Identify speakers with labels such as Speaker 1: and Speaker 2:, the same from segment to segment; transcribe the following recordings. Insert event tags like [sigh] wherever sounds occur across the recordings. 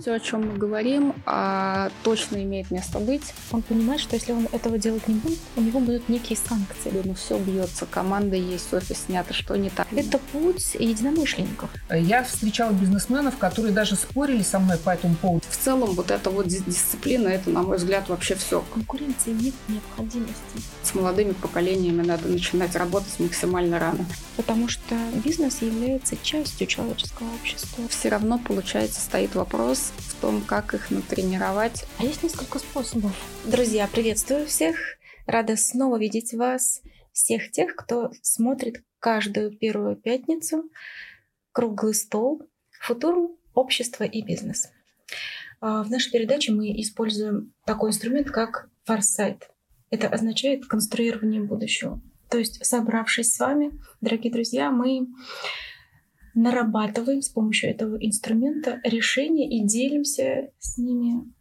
Speaker 1: Все, о чем мы говорим, а, точно имеет место быть.
Speaker 2: Он понимает, что если он этого делать не будет, у него будут некие санкции.
Speaker 1: Ну все бьется, команда есть, офис снято, что не так.
Speaker 2: Это путь единомышленников.
Speaker 3: Я встречала бизнесменов, которые даже спорили со мной по этому поводу.
Speaker 1: В целом вот эта вот дисциплина, это, на мой взгляд, вообще все.
Speaker 2: Конкуренции нет необходимости.
Speaker 1: С молодыми поколениями надо начинать работать максимально рано.
Speaker 2: Потому что бизнес является частью человеческого общества.
Speaker 1: Все равно, получается, стоит вопрос, в том, как их натренировать.
Speaker 2: А есть несколько способов. Друзья, приветствую всех. Рада снова видеть вас, всех тех, кто смотрит каждую первую пятницу круглый стол «Футурум. Общество и бизнес». А, в нашей передаче мы используем такой инструмент, как форсайт. Это означает конструирование будущего. То есть, собравшись с вами, дорогие друзья, мы нарабатываем с помощью этого инструмента решения и делимся с ними,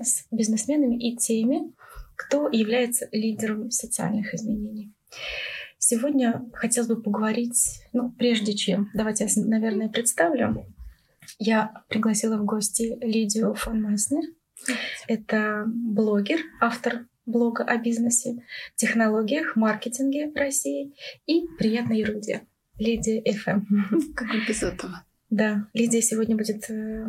Speaker 2: с бизнесменами и теми, кто является лидером социальных изменений. Сегодня хотелось бы поговорить, ну, прежде чем, давайте я, наверное, представлю. Я пригласила в гости Лидию фон Майснер. Это блогер, автор блога о бизнесе, технологиях, маркетинге в России и приятной ерунде. Лидия ФМ. [laughs]
Speaker 1: Как без этого?
Speaker 2: Да, Лидия сегодня будет э,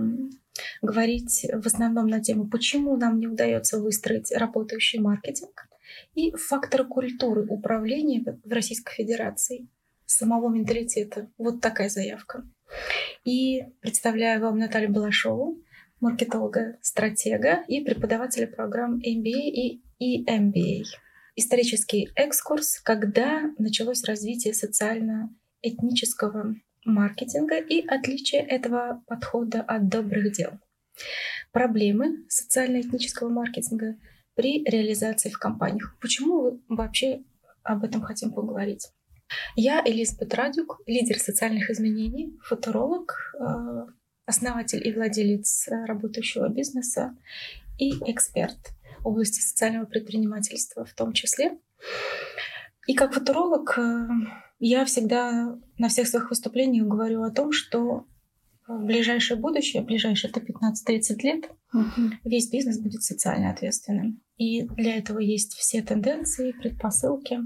Speaker 2: говорить в основном на тему, почему нам не удается выстроить работающий маркетинг и факторы культуры управления в Российской Федерации, самого менталитета. Вот такая заявка. И представляю вам Наталью Балашову, маркетолога, стратега и преподавателя программ MBA и EMBA. Исторический экскурс, когда началось развитие социально этнического маркетинга и отличие этого подхода от добрых дел. Проблемы социально-этнического маркетинга при реализации в компаниях. Почему мы вообще об этом хотим поговорить? Я Элизабет Радюк, лидер социальных изменений, футуролог, э, основатель и владелец работающего бизнеса и эксперт в области социального предпринимательства в том числе. И как футуролог э, я всегда на всех своих выступлениях говорю о том, что в ближайшее будущее, ближайшие это 15-30 лет, угу. весь бизнес будет социально ответственным. И для этого есть все тенденции, предпосылки.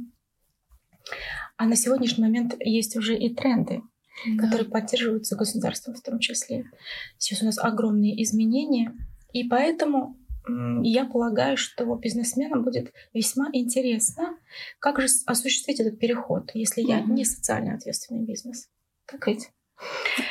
Speaker 2: А на сегодняшний момент есть уже и тренды, да. которые поддерживаются государством в том числе. Сейчас у нас огромные изменения, и поэтому я полагаю, что бизнесменам будет весьма интересно, как же осуществить этот переход, если я не социально ответственный бизнес. Так ведь?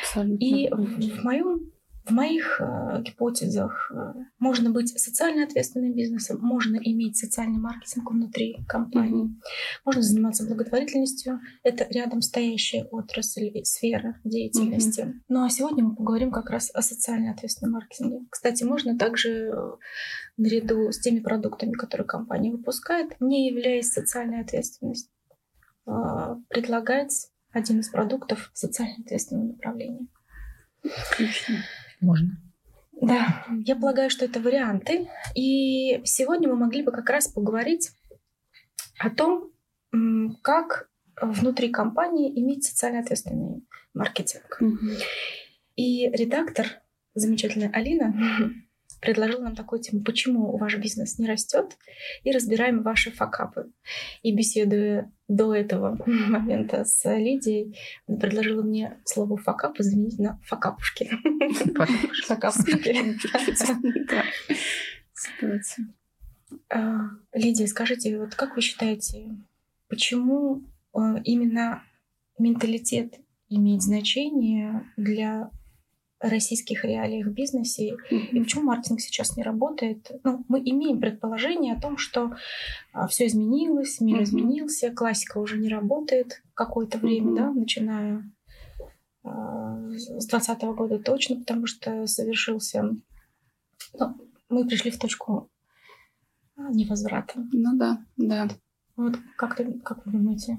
Speaker 2: Абсолютно. И в моем в моих э, гипотезах э, можно быть социально ответственным бизнесом, можно иметь социальный маркетинг внутри компании, mm-hmm. можно заниматься благотворительностью. Это рядом стоящая отрасль, сфера деятельности. Mm-hmm. Ну а сегодня мы поговорим как раз о социально ответственном маркетинге. Кстати, можно также э, наряду с теми продуктами, которые компания выпускает, не являясь социальной ответственностью, э, предлагать один из продуктов социально ответственном направлении.
Speaker 3: Отлично. Можно.
Speaker 2: Да, я полагаю, что это варианты. И сегодня мы могли бы как раз поговорить о том, как внутри компании иметь социально ответственный маркетинг. Угу. И редактор, замечательная Алина, предложил нам такую тему, почему ваш бизнес не растет, и разбираем ваши факапы. И беседуя до этого [laughs] момента с Лидией, предложила мне слово факапы заменить на факапушки. Факапушки. [laughs] А, Лидия, скажите, вот как вы считаете, почему а, именно менталитет имеет значение для российских реалиях в бизнесе mm-hmm. и почему маркетинг сейчас не работает. Ну, мы имеем предположение о том, что а, все изменилось, мир mm-hmm. изменился, классика уже не работает какое-то время, mm-hmm. да, начиная а, с 2020 года точно, потому что совершился... Ну, мы пришли в точку невозврата.
Speaker 1: Ну да, да.
Speaker 2: Вот как, ты, как вы думаете?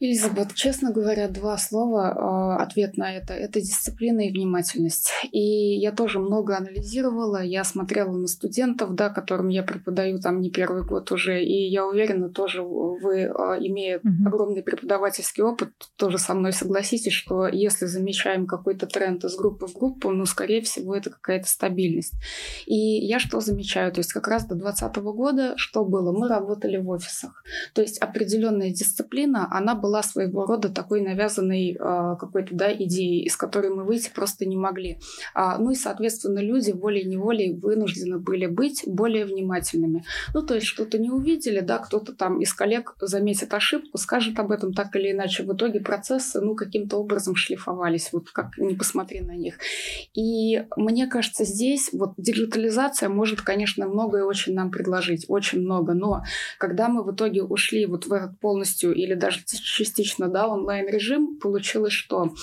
Speaker 1: Элизабет, честно говоря, два слова, э, ответ на это. Это дисциплина и внимательность. И я тоже много анализировала, я смотрела на студентов, да, которым я преподаю там не первый год уже, и я уверена, тоже вы, э, имея mm-hmm. огромный преподавательский опыт, тоже со мной согласитесь, что если замечаем какой-то тренд из группы в группу, ну, скорее всего, это какая-то стабильность. И я что замечаю? То есть как раз до 2020 года что было? Мы работали в офисах. То есть определенная дисциплина, она была была своего рода такой навязанной э, какой-то да, идеей, из которой мы выйти просто не могли. А, ну и, соответственно, люди волей-неволей вынуждены были быть более внимательными. Ну, то есть что-то не увидели, да, кто-то там из коллег заметит ошибку, скажет об этом так или иначе. В итоге процессы, ну, каким-то образом шлифовались, вот как не посмотри на них. И мне кажется, здесь вот диджитализация может, конечно, многое очень нам предложить, очень много, но когда мы в итоге ушли вот в этот полностью или даже частично, да, онлайн-режим, получилось, что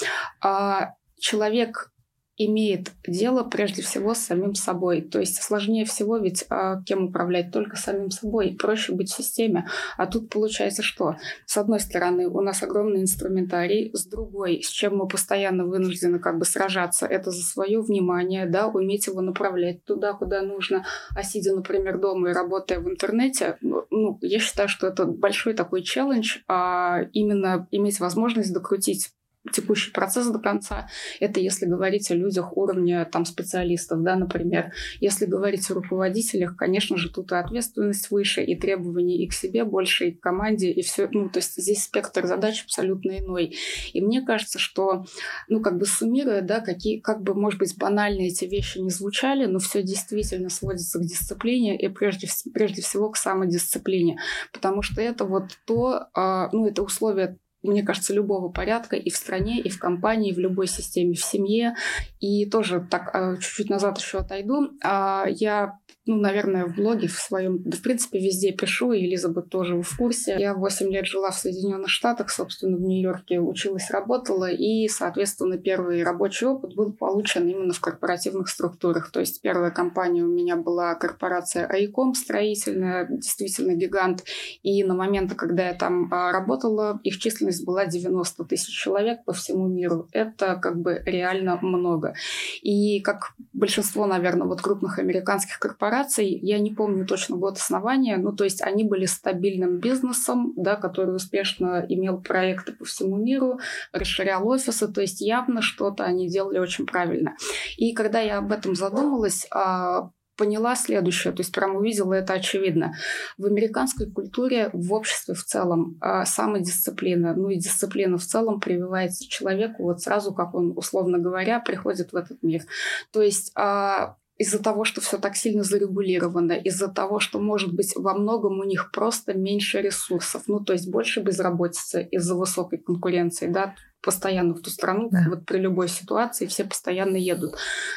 Speaker 1: а, человек имеет дело прежде всего с самим собой. То есть сложнее всего ведь а, кем управлять? Только самим собой. Проще быть в системе. А тут получается что? С одной стороны, у нас огромный инструментарий, с другой, с чем мы постоянно вынуждены как бы сражаться, это за свое внимание, да, уметь его направлять туда, куда нужно. А сидя, например, дома и работая в интернете, ну, ну я считаю, что это большой такой челлендж, а именно иметь возможность докрутить текущий процесс до конца. Это если говорить о людях уровня там, специалистов, да, например. Если говорить о руководителях, конечно же, тут и ответственность выше, и требования и к себе больше, и к команде, и все. Ну, то есть здесь спектр задач абсолютно иной. И мне кажется, что, ну, как бы суммируя, да, какие, как бы, может быть, банальные эти вещи не звучали, но все действительно сводится к дисциплине и прежде, прежде всего к самодисциплине. Потому что это вот то, а, ну, это условие мне кажется, любого порядка и в стране, и в компании, в любой системе, в семье. И тоже так а, чуть-чуть назад еще отойду. А, я ну, наверное, в блоге в своем, в принципе, везде пишу, и Элизабет тоже в курсе. Я 8 лет жила в Соединенных Штатах, собственно, в Нью-Йорке училась, работала, и, соответственно, первый рабочий опыт был получен именно в корпоративных структурах. То есть первая компания у меня была корпорация Айком строительная, действительно гигант, и на момент, когда я там а, работала, их численность была 90 тысяч человек по всему миру. Это как бы реально много. И как большинство, наверное, вот крупных американских корпораций, корпораций, я не помню точно год основания, ну, то есть они были стабильным бизнесом, да, который успешно имел проекты по всему миру, расширял офисы, то есть явно что-то они делали очень правильно. И когда я об этом задумалась, а, поняла следующее, то есть прям увидела это очевидно. В американской культуре, в обществе в целом, а, самодисциплина, ну и дисциплина в целом прививается человеку вот сразу, как он, условно говоря, приходит в этот мир. То есть а, из-за того, что все так сильно зарегулировано, из-за того, что, может быть, во многом у них просто меньше ресурсов, ну, то есть больше безработицы из-за высокой конкуренции, да, постоянно в ту страну, да. вот при любой ситуации все постоянно едут.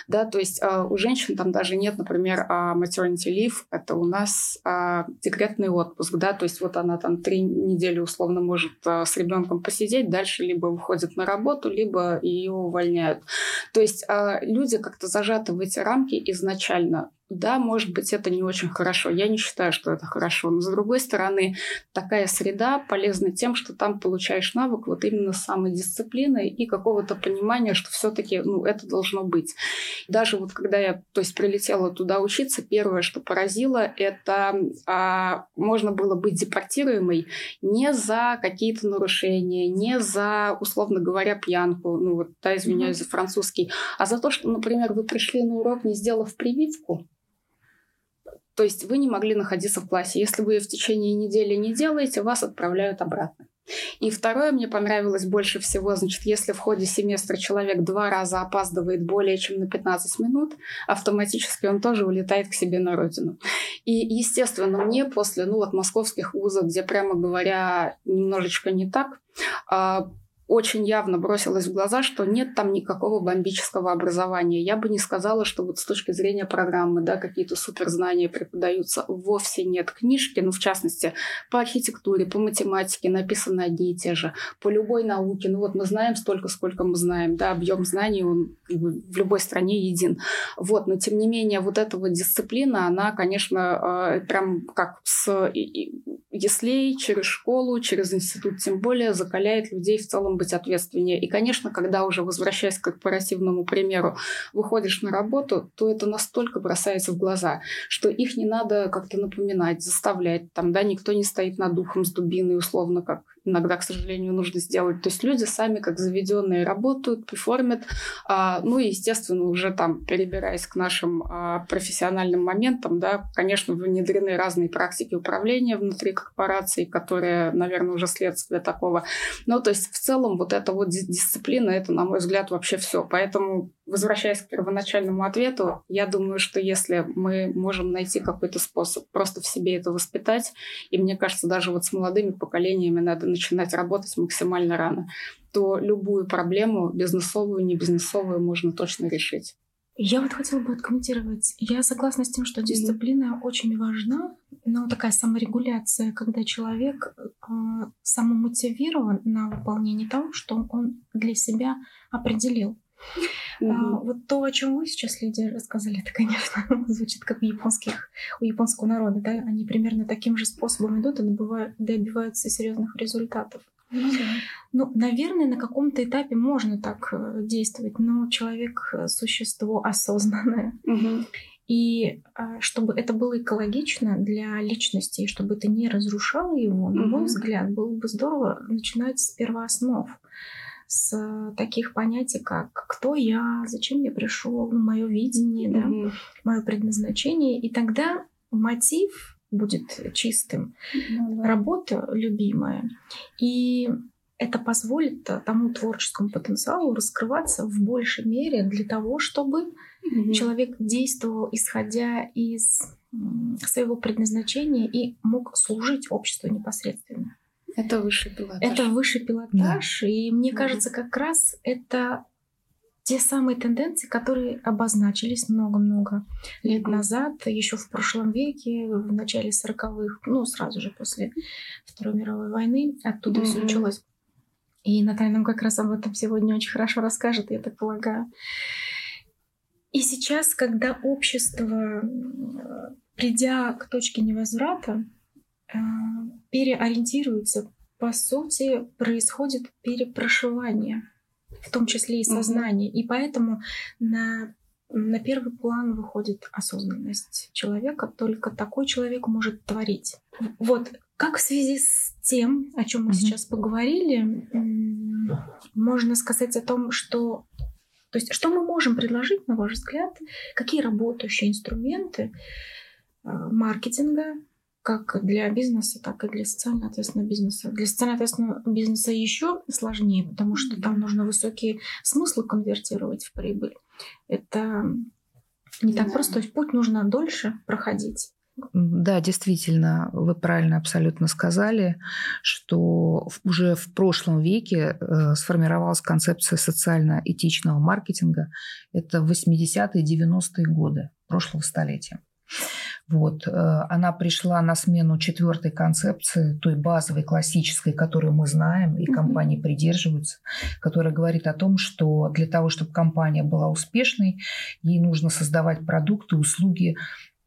Speaker 1: Да, то есть э, у женщин там даже нет, например, э, maternity leave, это у нас э, декретный отпуск, да, то есть вот она там три недели условно может э, с ребенком посидеть, дальше либо выходит на работу, либо ее увольняют. То есть э, люди как-то зажаты в эти рамки изначально да, может быть, это не очень хорошо. Я не считаю, что это хорошо. Но, с другой стороны, такая среда полезна тем, что там получаешь навык вот именно самодисциплины и какого-то понимания, что все таки ну, это должно быть. Даже вот когда я то есть, прилетела туда учиться, первое, что поразило, это а, можно было быть депортируемой не за какие-то нарушения, не за, условно говоря, пьянку, ну вот, да, извиняюсь mm-hmm. за французский, а за то, что, например, вы пришли на урок, не сделав прививку, то есть вы не могли находиться в классе. Если вы в течение недели не делаете, вас отправляют обратно. И второе мне понравилось больше всего, значит, если в ходе семестра человек два раза опаздывает более чем на 15 минут, автоматически он тоже улетает к себе на родину. И, естественно, мне после, ну вот, московских вузов, где, прямо говоря, немножечко не так, а, очень явно бросилось в глаза, что нет там никакого бомбического образования. Я бы не сказала, что вот с точки зрения программы, да, какие-то суперзнания преподаются. Вовсе нет. Книжки, ну, в частности, по архитектуре, по математике написаны одни и те же. По любой науке. Ну, вот мы знаем столько, сколько мы знаем, да, объем знаний, он в любой стране един. Вот, но тем не менее, вот эта вот дисциплина, она, конечно, э, прям как с яслей, через школу, через институт тем более закаляет людей в целом быть ответственнее. И, конечно, когда уже, возвращаясь к корпоративному примеру, выходишь на работу, то это настолько бросается в глаза, что их не надо как-то напоминать, заставлять. Там, да, никто не стоит над духом с дубиной, условно, как иногда, к сожалению, нужно сделать. То есть люди сами как заведенные работают, перформят. А, ну и, естественно, уже там, перебираясь к нашим а, профессиональным моментам, да, конечно, внедрены разные практики управления внутри корпорации, которые, наверное, уже следствие такого. Ну, то есть в целом вот эта вот дисциплина, это, на мой взгляд, вообще все. Поэтому, возвращаясь к первоначальному ответу, я думаю, что если мы можем найти какой-то способ просто в себе это воспитать, и мне кажется, даже вот с молодыми поколениями надо начинать работать максимально рано, то любую проблему, бизнесовую, не бизнесовую, можно точно решить.
Speaker 2: Я вот хотела бы откомментировать. Я согласна с тем, что дисциплина mm-hmm. очень важна, но такая саморегуляция, когда человек э, самомотивирован на выполнение того, что он для себя определил. Mm-hmm. А, вот то, о чем вы сейчас, Лидия, рассказали, это, конечно, [laughs] звучит как у японских, у японского народа, да, они примерно таким же способом идут и добывают, добиваются серьезных результатов. Ну, ну, наверное, на каком-то этапе можно так э, действовать, но человек э, существо осознанное. И а, чтобы это было экологично для личности, и чтобы это не разрушало его, на мой взгляд, было бы здорово начинать с первооснов с таких понятий, как кто я, зачем я пришел, ну, мое видение, mm-hmm. да, мое предназначение. И тогда мотив будет чистым, mm-hmm. работа любимая. И это позволит тому творческому потенциалу раскрываться в большей мере для того, чтобы mm-hmm. человек действовал исходя из своего предназначения и мог служить обществу непосредственно.
Speaker 1: Это высший пилотаж.
Speaker 2: Это высший пилотаж. Да. И мне да. кажется, как раз это те самые тенденции, которые обозначились много-много лет mm-hmm. назад, еще в прошлом веке, в начале 40-х, ну, сразу же после Второй мировой войны, оттуда mm-hmm. все началось. И Наталья нам как раз об этом сегодня очень хорошо расскажет, я так полагаю. И сейчас, когда общество, придя к точке невозврата, переориентируются, по сути, происходит перепрошивание, в том числе и сознание. И поэтому на, на первый план выходит осознанность человека. Только такой человек может творить. Вот как в связи с тем, о чем мы mm-hmm. сейчас поговорили, можно сказать о том, что то есть, что мы можем предложить, на ваш взгляд, какие работающие инструменты э, маркетинга, как для бизнеса, так и для социально ответственного бизнеса. Для социально ответственного бизнеса еще сложнее, потому что там нужно высокие смыслы конвертировать в прибыль. Это не так да. просто, то есть путь нужно дольше проходить.
Speaker 4: Да, действительно, вы правильно абсолютно сказали, что уже в прошлом веке э, сформировалась концепция социально-этичного маркетинга. Это 80-е, 90-е годы прошлого столетия. Вот. Э, она пришла на смену четвертой концепции, той базовой, классической, которую мы знаем, и компании mm-hmm. придерживаются, которая говорит о том, что для того, чтобы компания была успешной, ей нужно создавать продукты, услуги,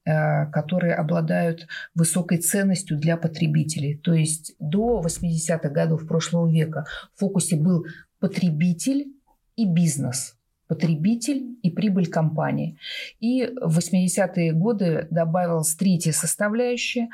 Speaker 4: э, которые обладают высокой ценностью для потребителей. То есть до 80-х годов прошлого века в фокусе был потребитель и бизнес – потребитель и прибыль компании. И в 80-е годы добавилась третья составляющая,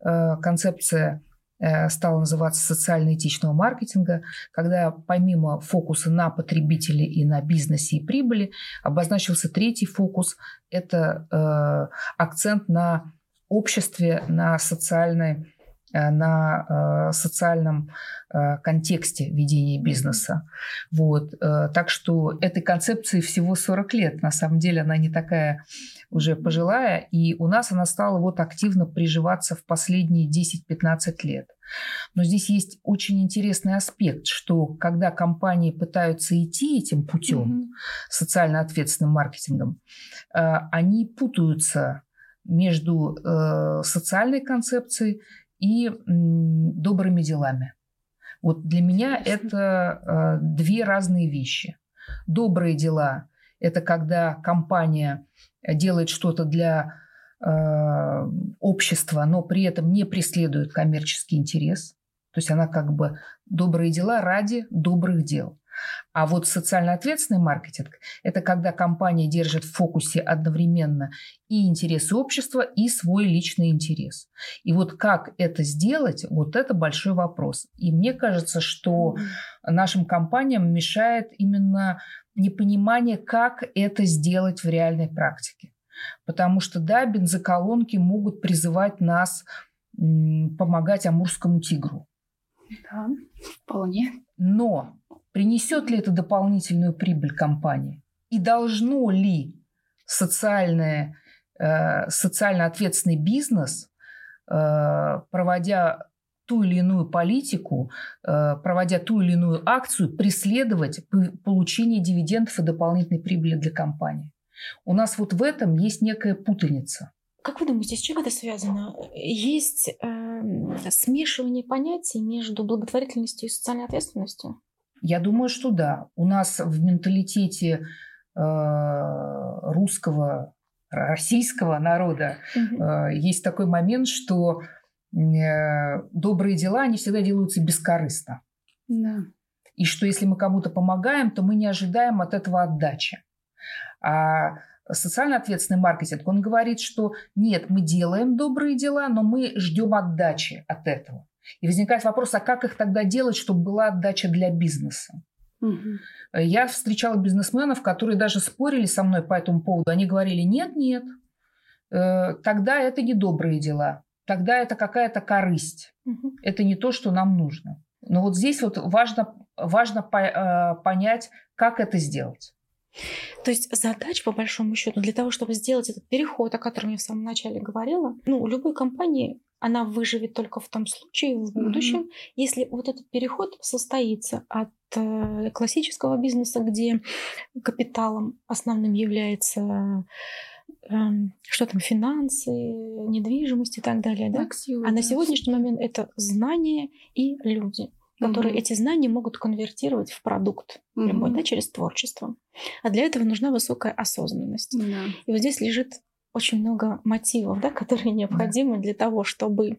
Speaker 4: э, концепция э, стала называться социально-этичного маркетинга, когда помимо фокуса на потребителе и на бизнесе и прибыли обозначился третий фокус – это э, акцент на обществе, на социальной на э, социальном э, контексте ведения бизнеса. Вот. Так что этой концепции всего 40 лет. На самом деле она не такая уже пожилая, и у нас она стала вот активно приживаться в последние 10-15 лет. Но здесь есть очень интересный аспект, что когда компании пытаются идти этим путем, mm-hmm. социально ответственным маркетингом, они путаются между социальной концепцией и добрыми делами. Вот для меня это э, две разные вещи. Добрые дела – это когда компания делает что-то для э, общества, но при этом не преследует коммерческий интерес. То есть она как бы добрые дела ради добрых дел. А вот социально ответственный маркетинг – это когда компания держит в фокусе одновременно и интересы общества, и свой личный интерес. И вот как это сделать, вот это большой вопрос. И мне кажется, что нашим компаниям мешает именно непонимание, как это сделать в реальной практике. Потому что, да, бензоколонки могут призывать нас помогать амурскому тигру.
Speaker 1: Да, вполне.
Speaker 4: Но Принесет ли это дополнительную прибыль компании? И должно ли социальное, э, социально ответственный бизнес, э, проводя ту или иную политику, э, проводя ту или иную акцию, преследовать получение дивидендов и дополнительной прибыли для компании? У нас вот в этом есть некая путаница.
Speaker 2: Как вы думаете, с чем это связано? Есть э, смешивание понятий между благотворительностью и социальной ответственностью?
Speaker 4: Я думаю, что да. У нас в менталитете э, русского, российского народа э, есть такой момент, что э, добрые дела, они всегда делаются бескорыстно.
Speaker 1: Да.
Speaker 4: И что если мы кому-то помогаем, то мы не ожидаем от этого отдачи. А социально ответственный маркетинг, он говорит, что нет, мы делаем добрые дела, но мы ждем отдачи от этого. И возникает вопрос, а как их тогда делать, чтобы была отдача для бизнеса? Угу. Я встречала бизнесменов, которые даже спорили со мной по этому поводу. Они говорили, нет, нет, э, тогда это не добрые дела, тогда это какая-то корысть. Угу. Это не то, что нам нужно. Но вот здесь вот важно, важно э, понять, как это сделать.
Speaker 2: То есть задача, по большому счету, для того, чтобы сделать этот переход, о котором я в самом начале говорила, ну, у любой компании она выживет только в том случае, в будущем, mm-hmm. если вот этот переход состоится от э, классического бизнеса, где капиталом основным является э, что там, финансы, недвижимость и так далее, да? Активы, а на сегодняшний момент это знания и люди которые mm-hmm. эти знания могут конвертировать в продукт mm-hmm. любой, да, через творчество. А для этого нужна высокая осознанность. Mm-hmm. И вот здесь лежит очень много мотивов, да, [laughs] которые необходимы для того, чтобы...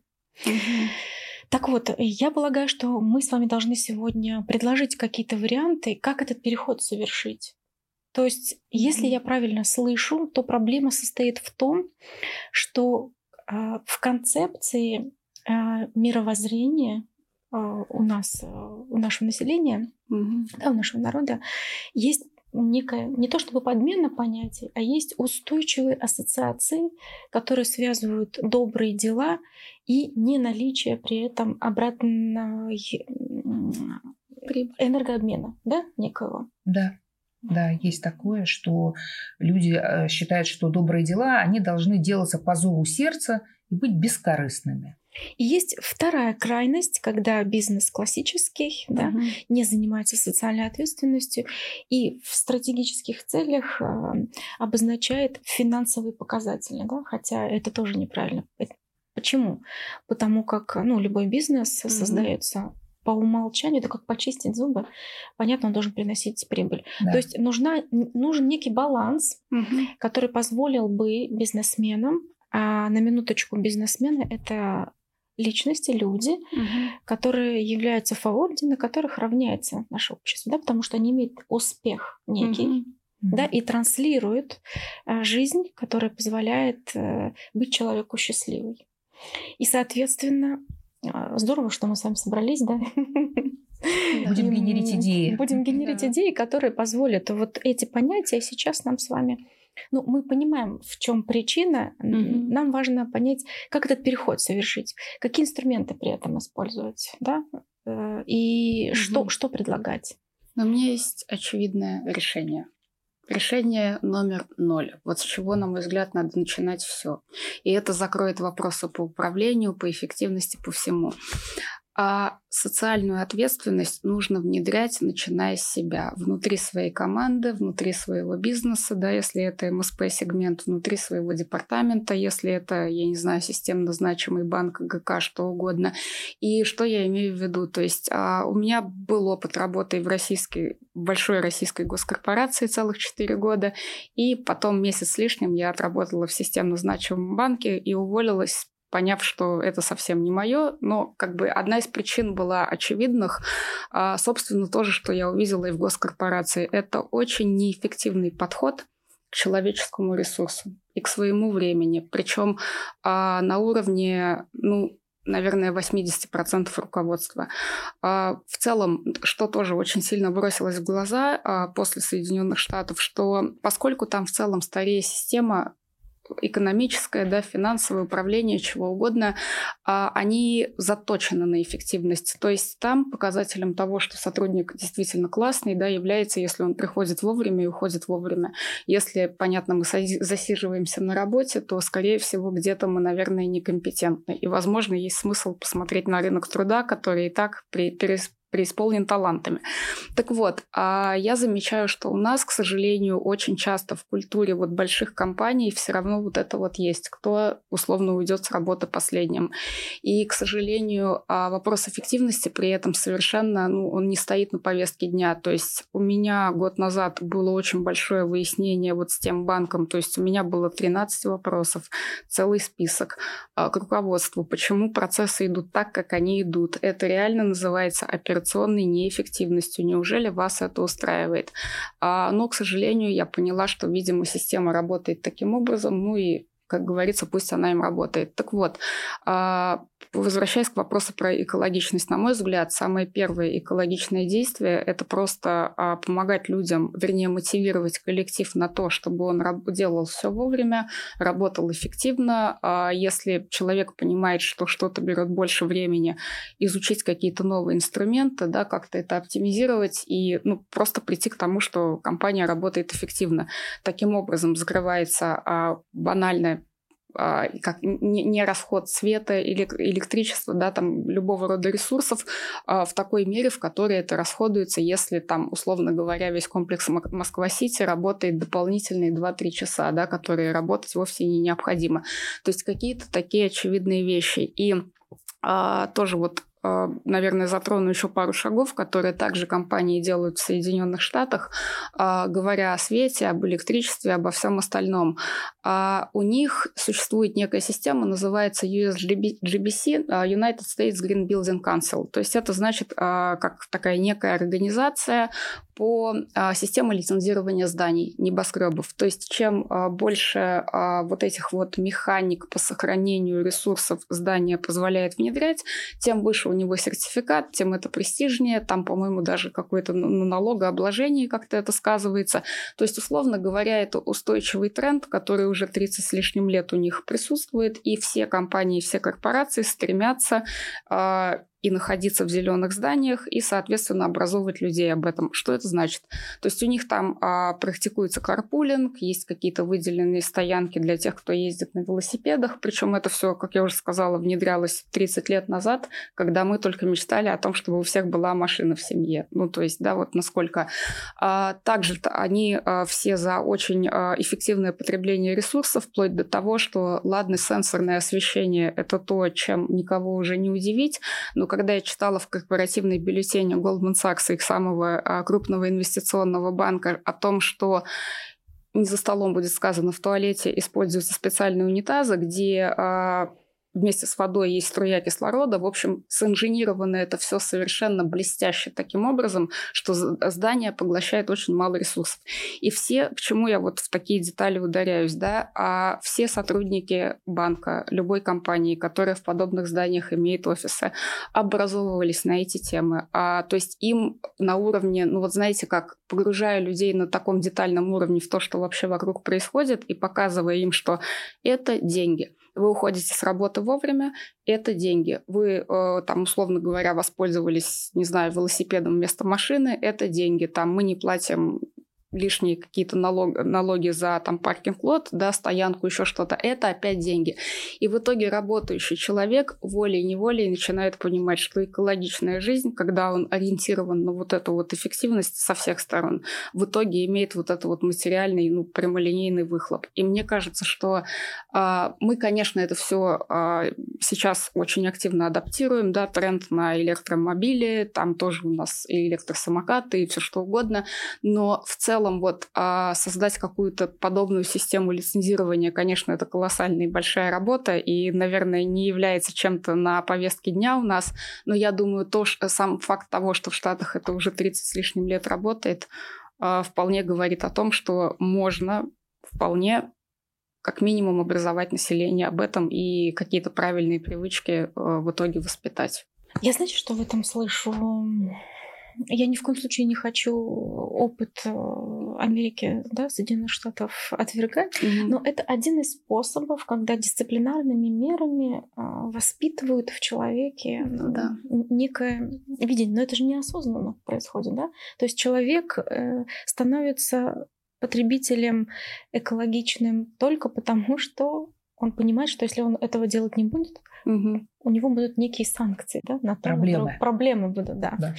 Speaker 2: Так вот, я полагаю, что мы с вами должны сегодня предложить какие-то варианты, как этот переход совершить. То есть, если я правильно слышу, то проблема состоит в том, что э, в концепции э, мировоззрения э, у нас, у нашего населения, mm-hmm. да, у нашего народа есть некая, не то чтобы подмена понятий, а есть устойчивые ассоциации, которые связывают добрые дела и не наличие при этом обратного энергообмена, да, некого.
Speaker 4: Да. Да, есть такое, что люди э, считают, что добрые дела, они должны делаться по зову сердца и быть бескорыстными.
Speaker 2: И есть вторая крайность, когда бизнес классический, uh-huh. да, не занимается социальной ответственностью и в стратегических целях э, обозначает финансовые показатели, да, хотя это тоже неправильно. Почему? Потому как ну, любой бизнес uh-huh. создается по умолчанию, это как почистить зубы, понятно, он должен приносить прибыль. Да. То есть нужна, нужен некий баланс, угу. который позволил бы бизнесменам, а на минуточку бизнесмены это личности, люди, угу. которые являются фаворити, на которых равняется наше общество, да, потому что они имеют успех некий. Угу. Да, и транслируют э, жизнь, которая позволяет э, быть человеку счастливой. И, соответственно, э, здорово, что мы с вами собрались, да?
Speaker 4: Будем генерить идеи.
Speaker 2: Будем генерить идеи, которые позволят вот эти понятия сейчас нам с вами Ну, мы понимаем, в чем причина. Mm-hmm. Нам важно понять, как этот переход совершить, какие инструменты при этом использовать, да, э, и mm-hmm. что, что предлагать.
Speaker 1: Но у меня есть очевидное решение. Решение номер ноль. Вот с чего, на мой взгляд, надо начинать все. И это закроет вопросы по управлению, по эффективности, по всему. А социальную ответственность нужно внедрять, начиная с себя, внутри своей команды, внутри своего бизнеса, да, если это МСП-сегмент, внутри своего департамента, если это, я не знаю, системно значимый банк, ГК, что угодно. И что я имею в виду? То есть а, у меня был опыт работы в российской, большой российской госкорпорации целых 4 года, и потом месяц с лишним я отработала в системно значимом банке и уволилась поняв, что это совсем не мое. Но как бы одна из причин была очевидных. А, собственно, тоже, что я увидела и в госкорпорации, это очень неэффективный подход к человеческому ресурсу и к своему времени. Причем а, на уровне, ну, наверное, 80% руководства. А, в целом, что тоже очень сильно бросилось в глаза а, после Соединенных Штатов, что поскольку там в целом старее система, экономическое, да, финансовое управление, чего угодно, а, они заточены на эффективность. То есть там показателем того, что сотрудник действительно классный, да, является, если он приходит вовремя и уходит вовремя. Если, понятно, мы засиживаемся на работе, то, скорее всего, где-то мы, наверное, некомпетентны. И, возможно, есть смысл посмотреть на рынок труда, который и так при, преисполнен талантами. Так вот, а я замечаю, что у нас, к сожалению, очень часто в культуре вот больших компаний все равно вот это вот есть, кто условно уйдет с работы последним. И, к сожалению, а вопрос эффективности при этом совершенно, ну, он не стоит на повестке дня. То есть у меня год назад было очень большое выяснение вот с тем банком, то есть у меня было 13 вопросов, целый список а, к руководству, почему процессы идут так, как они идут. Это реально называется операционный операционной неэффективностью. Неужели вас это устраивает? А, но, к сожалению, я поняла, что, видимо, система работает таким образом, ну и как говорится, пусть она им работает. Так вот, а, возвращаясь к вопросу про экологичность, на мой взгляд, самое первое экологичное действие – это просто а, помогать людям, вернее, мотивировать коллектив на то, чтобы он делал все вовремя, работал эффективно. А если человек понимает, что что-то берет больше времени, изучить какие-то новые инструменты, да, как-то это оптимизировать и ну, просто прийти к тому, что компания работает эффективно. Таким образом закрывается банальная как не, расход света или электричества, да, там любого рода ресурсов а, в такой мере, в которой это расходуется, если там, условно говоря, весь комплекс Москва-Сити работает дополнительные 2-3 часа, да, которые работать вовсе не необходимо. То есть какие-то такие очевидные вещи. И а, тоже вот а, наверное, затрону еще пару шагов, которые также компании делают в Соединенных Штатах, а, говоря о свете, об электричестве, обо всем остальном. А у них существует некая система, называется USGBC, United States Green Building Council. То есть это значит как такая некая организация по системе лицензирования зданий, небоскребов. То есть чем больше вот этих вот механик по сохранению ресурсов здания позволяет внедрять, тем выше у него сертификат, тем это престижнее. Там, по-моему, даже какое-то налогообложение как-то это сказывается. То есть, условно говоря, это устойчивый тренд, который уже 30 с лишним лет у них присутствует, и все компании, все корпорации стремятся а, и находиться в зеленых зданиях, и, соответственно, образовывать людей об этом. Что это значит? То есть у них там а, практикуется карпулинг, есть какие-то выделенные стоянки для тех, кто ездит на велосипедах. Причем это все, как я уже сказала, внедрялось 30 лет назад, когда мы только мечтали о том, чтобы у всех была машина в семье. Ну, то есть, да, вот насколько. А, также они а, все за очень а, эффективное потребление ресурсов, вплоть до того, что, ладно, сенсорное освещение – это то, чем никого уже не удивить, но когда я читала в корпоративной бюллетене Goldman Sachs, их самого а, крупного инвестиционного банка, о том, что не за столом будет сказано, в туалете используются специальные унитазы, где а, вместе с водой есть струя кислорода. В общем, синженировано это все совершенно блестяще таким образом, что здание поглощает очень мало ресурсов. И все, к чему я вот в такие детали ударяюсь, да, а все сотрудники банка, любой компании, которая в подобных зданиях имеет офисы, образовывались на эти темы. А, то есть им на уровне, ну вот знаете, как погружая людей на таком детальном уровне в то, что вообще вокруг происходит, и показывая им, что это деньги. Вы уходите с работы вовремя, это деньги. Вы, э, там, условно говоря, воспользовались, не знаю, велосипедом вместо машины, это деньги. Там мы не платим лишние какие-то налог, налоги за там паркинг-лот, да, стоянку, еще что-то, это опять деньги. И в итоге работающий человек волей-неволей начинает понимать, что экологичная жизнь, когда он ориентирован на вот эту вот эффективность со всех сторон, в итоге имеет вот этот вот материальный, ну, прямолинейный выхлоп. И мне кажется, что а, мы, конечно, это все а, сейчас очень активно адаптируем, да, тренд на электромобили, там тоже у нас и электросамокаты, и все что угодно, но в целом целом вот а создать какую-то подобную систему лицензирования, конечно, это колоссальная и большая работа, и, наверное, не является чем-то на повестке дня у нас, но я думаю, то, что сам факт того, что в Штатах это уже 30 с лишним лет работает, а, вполне говорит о том, что можно вполне как минимум образовать население об этом и какие-то правильные привычки а, в итоге воспитать.
Speaker 2: Я знаете, что в этом слышу? Я ни в коем случае не хочу опыт э, Америки, да, Соединенных Штатов отвергать, mm-hmm. но это один из способов, когда дисциплинарными мерами а, воспитывают в человеке ну, да. некое видение. Но это же неосознанно происходит, да? То есть человек э, становится потребителем экологичным только потому, что он понимает, что если он этого делать не будет, угу. у него будут некие санкции, да, на
Speaker 4: проблемы.
Speaker 2: Проблемы будут, да. да.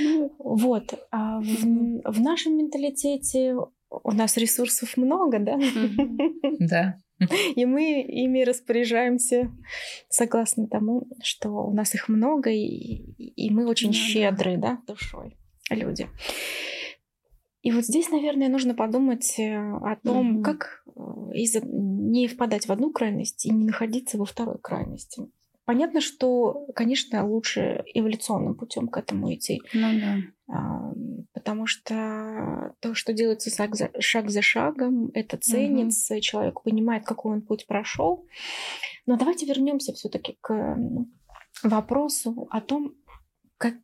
Speaker 2: Ну, вот. А в, в нашем менталитете у нас ресурсов много, да?
Speaker 4: Да.
Speaker 2: И мы ими распоряжаемся согласно тому, что у нас их много, и, и мы очень щедрые, да, душой люди. И вот здесь, наверное, нужно подумать э, о том, mm-hmm. как э, из не впадать в одну крайность и не находиться во второй крайности. Понятно, что, конечно, лучше эволюционным путем к этому идти.
Speaker 1: Ну да.
Speaker 2: А, потому что то, что делается шаг за, шаг за шагом, это ценится, угу. человек понимает, какой он путь прошел. Но давайте вернемся все-таки к вопросу о том, как,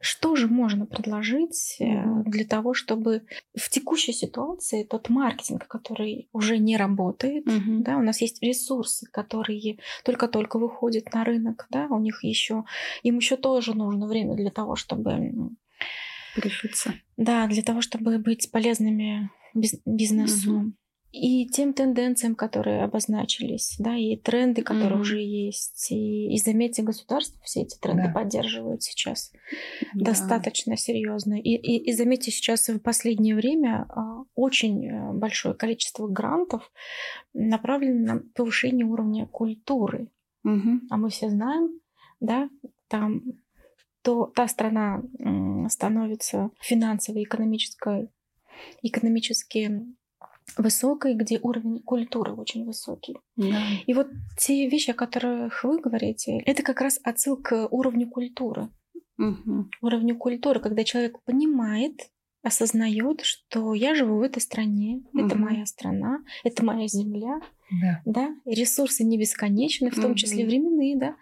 Speaker 2: что же можно предложить mm-hmm. для того, чтобы в текущей ситуации тот маркетинг, который уже не работает, mm-hmm. да, у нас есть ресурсы, которые только-только выходят на рынок, да, у них еще, им еще тоже нужно время для того, чтобы
Speaker 1: решиться.
Speaker 2: Да, для того, чтобы быть полезными бизнесу. Mm-hmm и тем тенденциям, которые обозначились, да, и тренды, которые mm-hmm. уже есть. И, и заметьте, государство все эти тренды да. поддерживают сейчас да. достаточно серьезно. И, и, и заметьте, сейчас в последнее время а, очень э, большое количество грантов направлено на повышение уровня культуры. Mm-hmm. А мы все знаем, да, там то та страна становится финансово экономической экономически высокой, где уровень культуры очень высокий. Да. И вот те вещи, о которых вы говорите, это как раз отсылка к уровню культуры. Угу. Уровню культуры, когда человек понимает, осознает, что я живу в этой стране, угу. это моя страна, это моя земля, да. да, ресурсы не бесконечны, в том числе временные, да.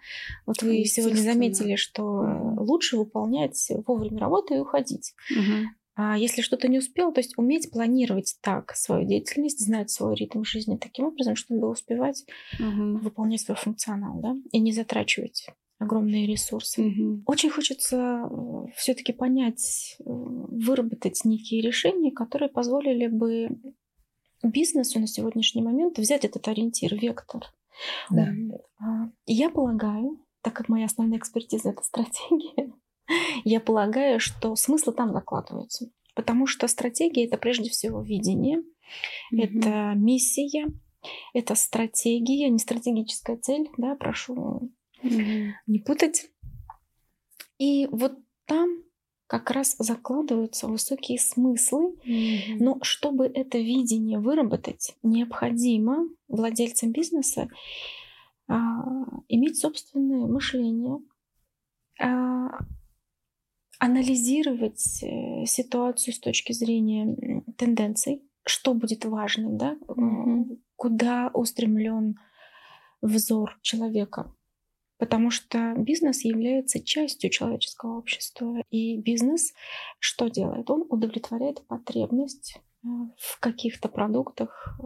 Speaker 2: Вот вы сегодня заметили, что лучше выполнять вовремя работу и уходить. Угу. А если что-то не успел, то есть уметь планировать так свою деятельность, знать свой ритм жизни таким образом, чтобы успевать угу. выполнять свой функционал, да, и не затрачивать огромные ресурсы. Угу. Очень хочется э, все-таки понять, э, выработать некие решения, которые позволили бы бизнесу на сегодняшний момент взять этот ориентир, вектор. Да. А, я полагаю, так как моя основная экспертиза это стратегия, я полагаю, что смыслы там закладываются. Потому что стратегия это прежде всего видение, mm-hmm. это миссия, это стратегия, не стратегическая цель, да, прошу mm-hmm. не путать. И вот там как раз закладываются высокие смыслы. Mm-hmm. Но чтобы это видение выработать, необходимо владельцам бизнеса а, иметь собственное мышление, а, анализировать э, ситуацию с точки зрения тенденций, что будет важным, да, mm-hmm. куда устремлен взор человека. Потому что бизнес является частью человеческого общества. И бизнес что делает? Он удовлетворяет потребность э, в каких-то продуктах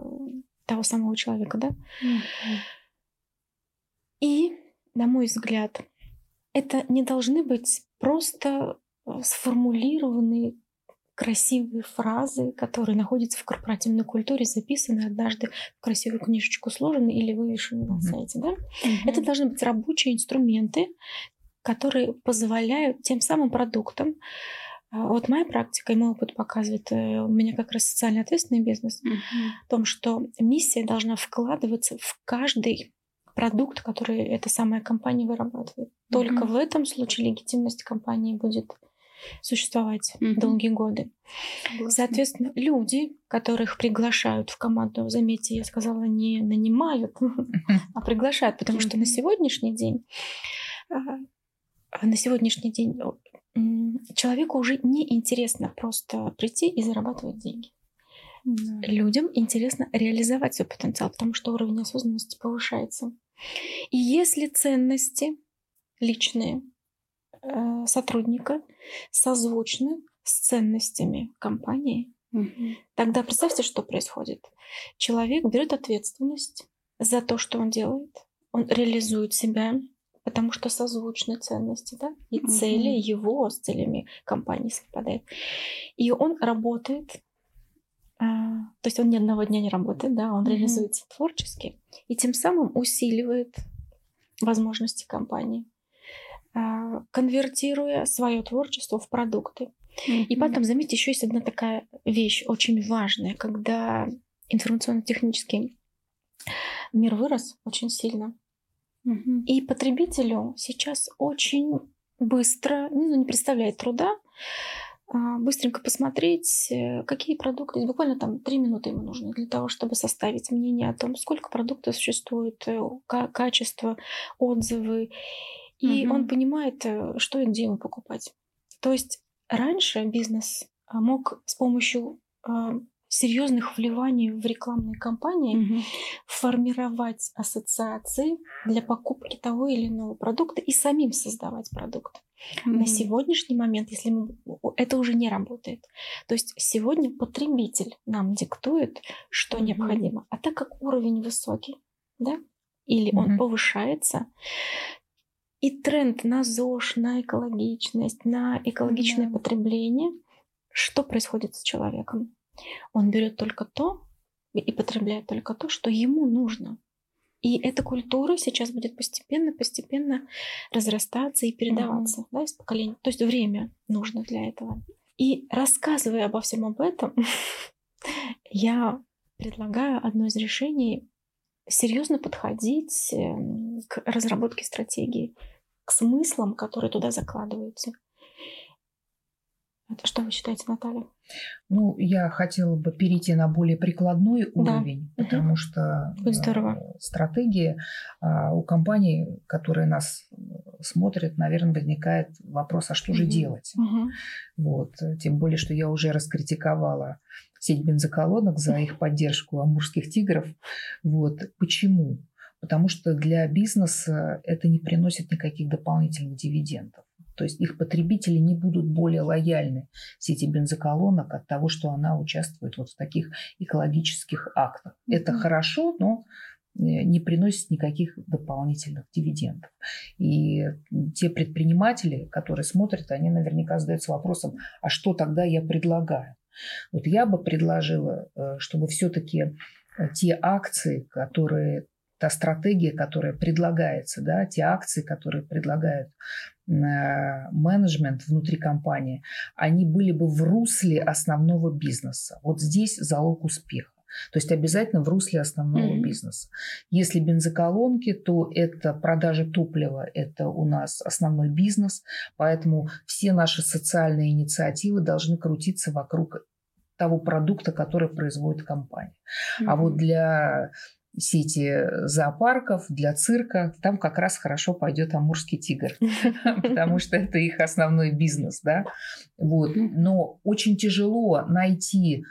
Speaker 2: того самого человека, да? Mm-hmm. И, на мой взгляд, это не должны быть просто э, сформулированные красивые фразы, которые находятся в корпоративной культуре, записаны однажды в красивую книжечку, сложены или вывешены mm-hmm. на сайте. Да? Mm-hmm. Это должны быть рабочие инструменты, которые позволяют тем самым продуктам а, вот моя практика и мой опыт показывает, э, у меня как раз социально ответственный бизнес, mm-hmm. в том, что миссия должна вкладываться в каждый продукт, который эта самая компания вырабатывает. Только mm-hmm. в этом случае легитимность компании будет существовать mm-hmm. долгие годы. Согласна. Соответственно, люди, которых приглашают в команду, заметьте, я сказала, не нанимают, [laughs] а приглашают, потому что на сегодняшний день а, на сегодняшний день человеку уже не интересно просто прийти и зарабатывать деньги. Да. Людям интересно реализовать свой потенциал, потому что уровень осознанности повышается. И если ценности личные э, сотрудника созвучны с ценностями компании, угу. тогда представьте, что происходит. Человек берет ответственность за то, что он делает, он реализует себя, потому что созвучны ценности, да, и угу. цели его с целями компании совпадают. И он работает то есть он ни одного дня не работает, да, он mm-hmm. реализуется творчески и тем самым усиливает возможности компании, а, конвертируя свое творчество в продукты. Mm-hmm. И потом, заметьте, еще есть одна такая вещь очень важная, когда информационно-технический мир вырос очень сильно. Mm-hmm. И потребителю сейчас очень быстро, ну, не представляет труда а, быстренько посмотреть, э, какие продукты, буквально там три минуты ему нужно для того, чтобы составить мнение о том, сколько продуктов существует, э, качество, отзывы. И угу. он понимает, э, что и где ему покупать. То есть раньше бизнес а, мог с помощью а, серьезных вливаний в рекламные кампании угу. формировать ассоциации для покупки того или иного продукта и самим создавать продукт. Mm-hmm. На сегодняшний момент, если мы, это уже не работает. То есть сегодня потребитель нам диктует, что mm-hmm. необходимо. А так как уровень высокий, да, или mm-hmm. он повышается, и тренд на ЗОЖ, на экологичность, на экологичное mm-hmm. потребление, что происходит с человеком? Он берет только то и потребляет только то, что ему нужно. И эта культура сейчас будет постепенно-постепенно разрастаться и передаваться mm-hmm. да, из поколения. То есть время нужно для этого. И рассказывая обо всем об этом, [laughs] я предлагаю одно из решений серьезно подходить эм, к разработке стратегии, к смыслам, которые туда закладываются. Это что вы считаете, Наталья?
Speaker 4: Ну, я хотела бы перейти на более прикладной уровень, да. потому угу. что
Speaker 2: Будет здорово.
Speaker 4: Э, стратегии а, у компаний, которые нас смотрят, наверное, возникает вопрос, а что угу. же делать? Угу. Вот. Тем более, что я уже раскритиковала сеть бензоколонок за их поддержку амурских тигров. Вот. Почему? Потому что для бизнеса это не приносит никаких дополнительных дивидендов. То есть их потребители не будут более лояльны сети бензоколонок от того, что она участвует вот в таких экологических актах. Mm-hmm. Это хорошо, но э, не приносит никаких дополнительных дивидендов. И те предприниматели, которые смотрят, они наверняка задаются вопросом, а что тогда я предлагаю? Вот я бы предложила, э, чтобы все-таки э, те акции, которые та стратегия, которая предлагается, да, те акции, которые предлагают менеджмент внутри компании, они были бы в русле основного бизнеса. Вот здесь залог успеха. То есть обязательно в русле основного mm-hmm. бизнеса. Если бензоколонки, то это продажа топлива, это у нас основной бизнес, поэтому все наши социальные инициативы должны крутиться вокруг того продукта, который производит компания. Mm-hmm. А вот для сети зоопарков, для цирка, там как раз хорошо пойдет амурский тигр, [laughs] потому что это их основной бизнес, да. Вот. Но очень тяжело найти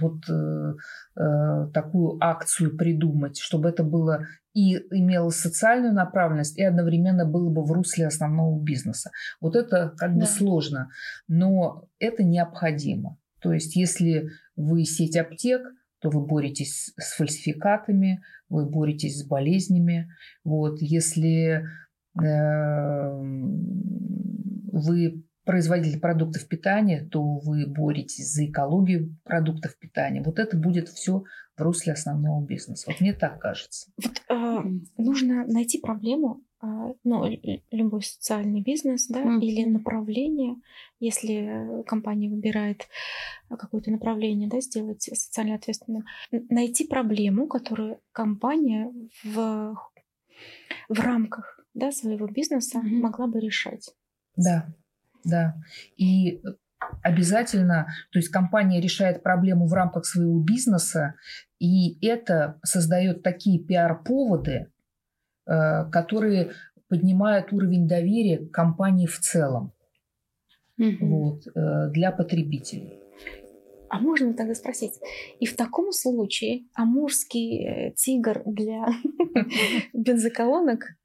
Speaker 4: вот э, э, такую акцию придумать, чтобы это было и имело социальную направленность, и одновременно было бы в русле основного бизнеса. Вот это как да. бы сложно, но это необходимо. То есть если вы сеть аптек, то вы боретесь с фальсификатами, вы боретесь с болезнями. Вот, если э, вы производитель продуктов питания, то вы боретесь за экологию продуктов питания. Вот это будет все в русле основного бизнеса. Вот мне так кажется.
Speaker 2: Вот, э, нужно найти проблему, ну, любой социальный бизнес, да, mm-hmm. или направление, если компания выбирает какое-то направление, да, сделать социально ответственным, найти проблему, которую компания в, в рамках да, своего бизнеса mm-hmm. могла бы решать.
Speaker 4: Да да. И обязательно, то есть компания решает проблему в рамках своего бизнеса, и это создает такие пиар-поводы, которые поднимают уровень доверия к компании в целом mm вот, э, для потребителей.
Speaker 2: А можно тогда спросить, и в таком случае амурский э, тигр для [laughs] бензоколонок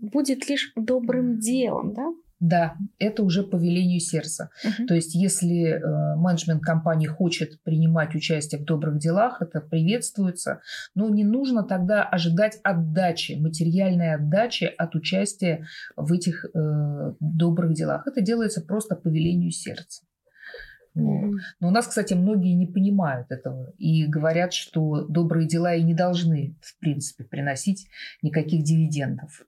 Speaker 2: будет лишь добрым делом, да?
Speaker 4: Да, это уже по велению сердца. Uh-huh. То есть, если э, менеджмент компании хочет принимать участие в добрых делах, это приветствуется. Но не нужно тогда ожидать отдачи, материальной отдачи от участия в этих э, добрых делах. Это делается просто по велению сердца. Вот. Но у нас, кстати, многие не понимают этого и говорят, что добрые дела и не должны, в принципе, приносить никаких дивидендов.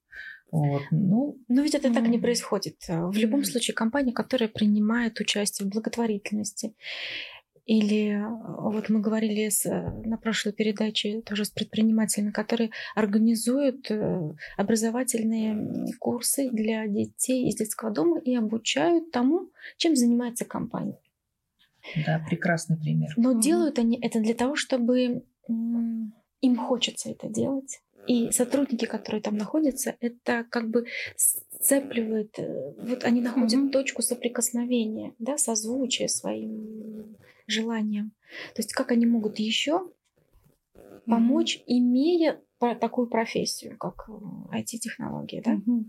Speaker 2: Вот. Ну, Но ведь это так не происходит. В любом случае, компания, которая принимает участие в благотворительности, или вот мы говорили с, на прошлой передаче тоже с предпринимателями, которые организуют э, образовательные курсы для детей из детского дома и обучают тому, чем занимается компания.
Speaker 4: Да, прекрасный пример.
Speaker 2: Но делают они это для того, чтобы им хочется это делать и сотрудники, которые там находятся, это как бы сцепливает, э, вот они находят mm-hmm. точку соприкосновения, да, созвучия своим желаниям. То есть как они могут еще помочь, mm-hmm. имея такую профессию, как IT-технология, да? Mm-hmm.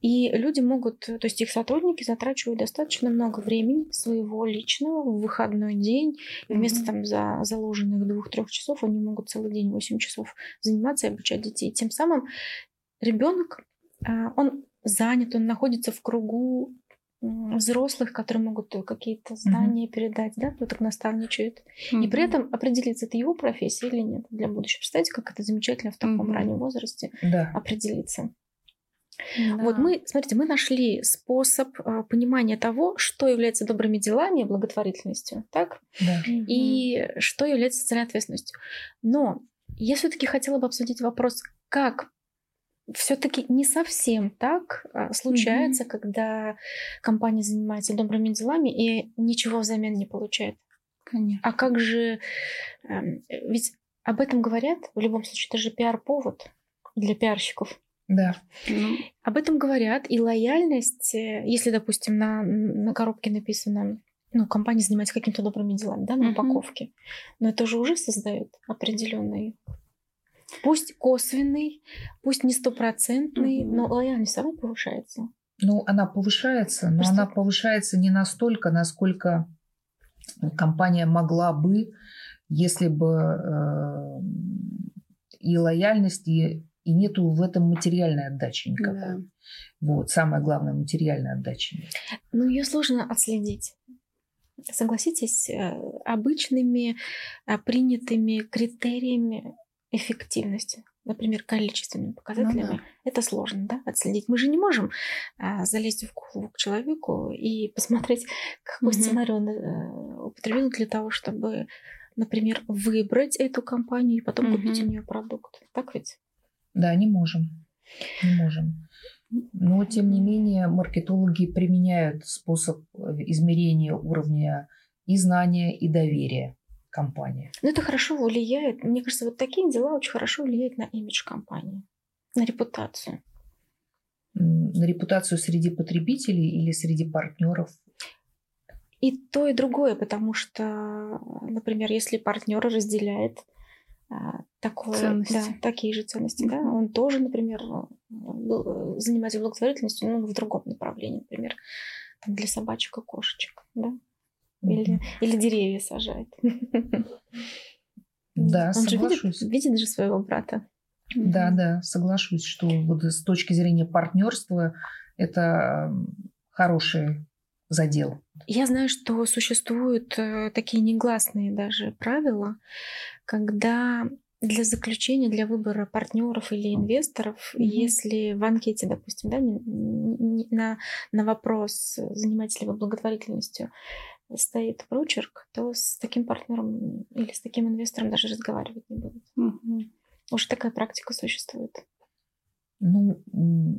Speaker 2: И люди могут, то есть их сотрудники затрачивают достаточно много времени своего личного в выходной день. И вместо mm-hmm. там за заложенных двух-трех часов они могут целый день, 8 часов заниматься и обучать детей. Тем самым ребенок, а, он занят, он находится в кругу взрослых, которые могут какие-то знания mm-hmm. передать, да, кто так наставничает. Mm-hmm. И при этом определиться, это его профессия или нет для будущего. Представляете, как это замечательно в таком mm-hmm. раннем возрасте да. определиться. Да. Вот мы, смотрите, мы нашли способ э, понимания того, что является добрыми делами, благотворительностью, так? Да. И что является социальной ответственностью. Но я все-таки хотела бы обсудить вопрос, как все-таки не совсем так а, случается, угу. когда компания занимается добрыми делами и ничего взамен не получает.
Speaker 1: Конечно.
Speaker 2: А как же, э, ведь об этом говорят, в любом случае, это же пиар-повод для пиарщиков.
Speaker 4: Да.
Speaker 2: Ну, об этом говорят. И лояльность, э, если, допустим, на, на коробке написано ну, компания занимается какими-то добрыми делами, да, на uh-huh. упаковке. Но это же уже создает определенный, пусть косвенный, пусть не стопроцентный, uh-huh. но лояльность все равно повышается.
Speaker 4: Ну, она повышается, но Просто... она повышается не настолько, насколько компания могла бы, если бы э, и лояльность, и и нету в этом материальной отдачи никакой. Да. Вот, самое главное, материальной отдачи.
Speaker 2: Ну, ее сложно отследить. Согласитесь, э, обычными э, принятыми критериями эффективности, например, количественными показателями, ну, да. это сложно да, отследить. Мы же не можем а, залезть в голову к человеку и посмотреть, [laughs] какой угу. сценарий он а, употребил для того, чтобы, например, выбрать эту компанию и потом угу. купить у нее продукт. Так ведь?
Speaker 4: Да, не можем. Не можем. Но, тем не менее, маркетологи применяют способ измерения уровня и знания, и доверия. компания.
Speaker 2: Ну, это хорошо влияет. Мне кажется, вот такие дела очень хорошо влияют на имидж компании, на репутацию.
Speaker 4: На репутацию среди потребителей или среди партнеров?
Speaker 2: И то, и другое, потому что, например, если партнер разделяет такое, ценности. Да, такие же ценности, да, он тоже, например, занимается благотворительностью, но в другом направлении, например, там для собачек и кошечек, да, или, mm-hmm. или деревья сажает.
Speaker 4: Да,
Speaker 2: он
Speaker 4: соглашусь.
Speaker 2: Же видит, видит же своего брата.
Speaker 4: Да, да, соглашусь, что вот с точки зрения партнерства это хороший задел.
Speaker 2: Я знаю, что существуют э, такие негласные даже правила, когда для заключения, для выбора партнеров или инвесторов, mm-hmm. если в анкете, допустим, да, не, не, на, на вопрос, занимаетесь ли вы благотворительностью, стоит прочерк, то с таким партнером или с таким инвестором даже разговаривать не будут. Mm-hmm. Уже такая практика существует.
Speaker 4: Ну,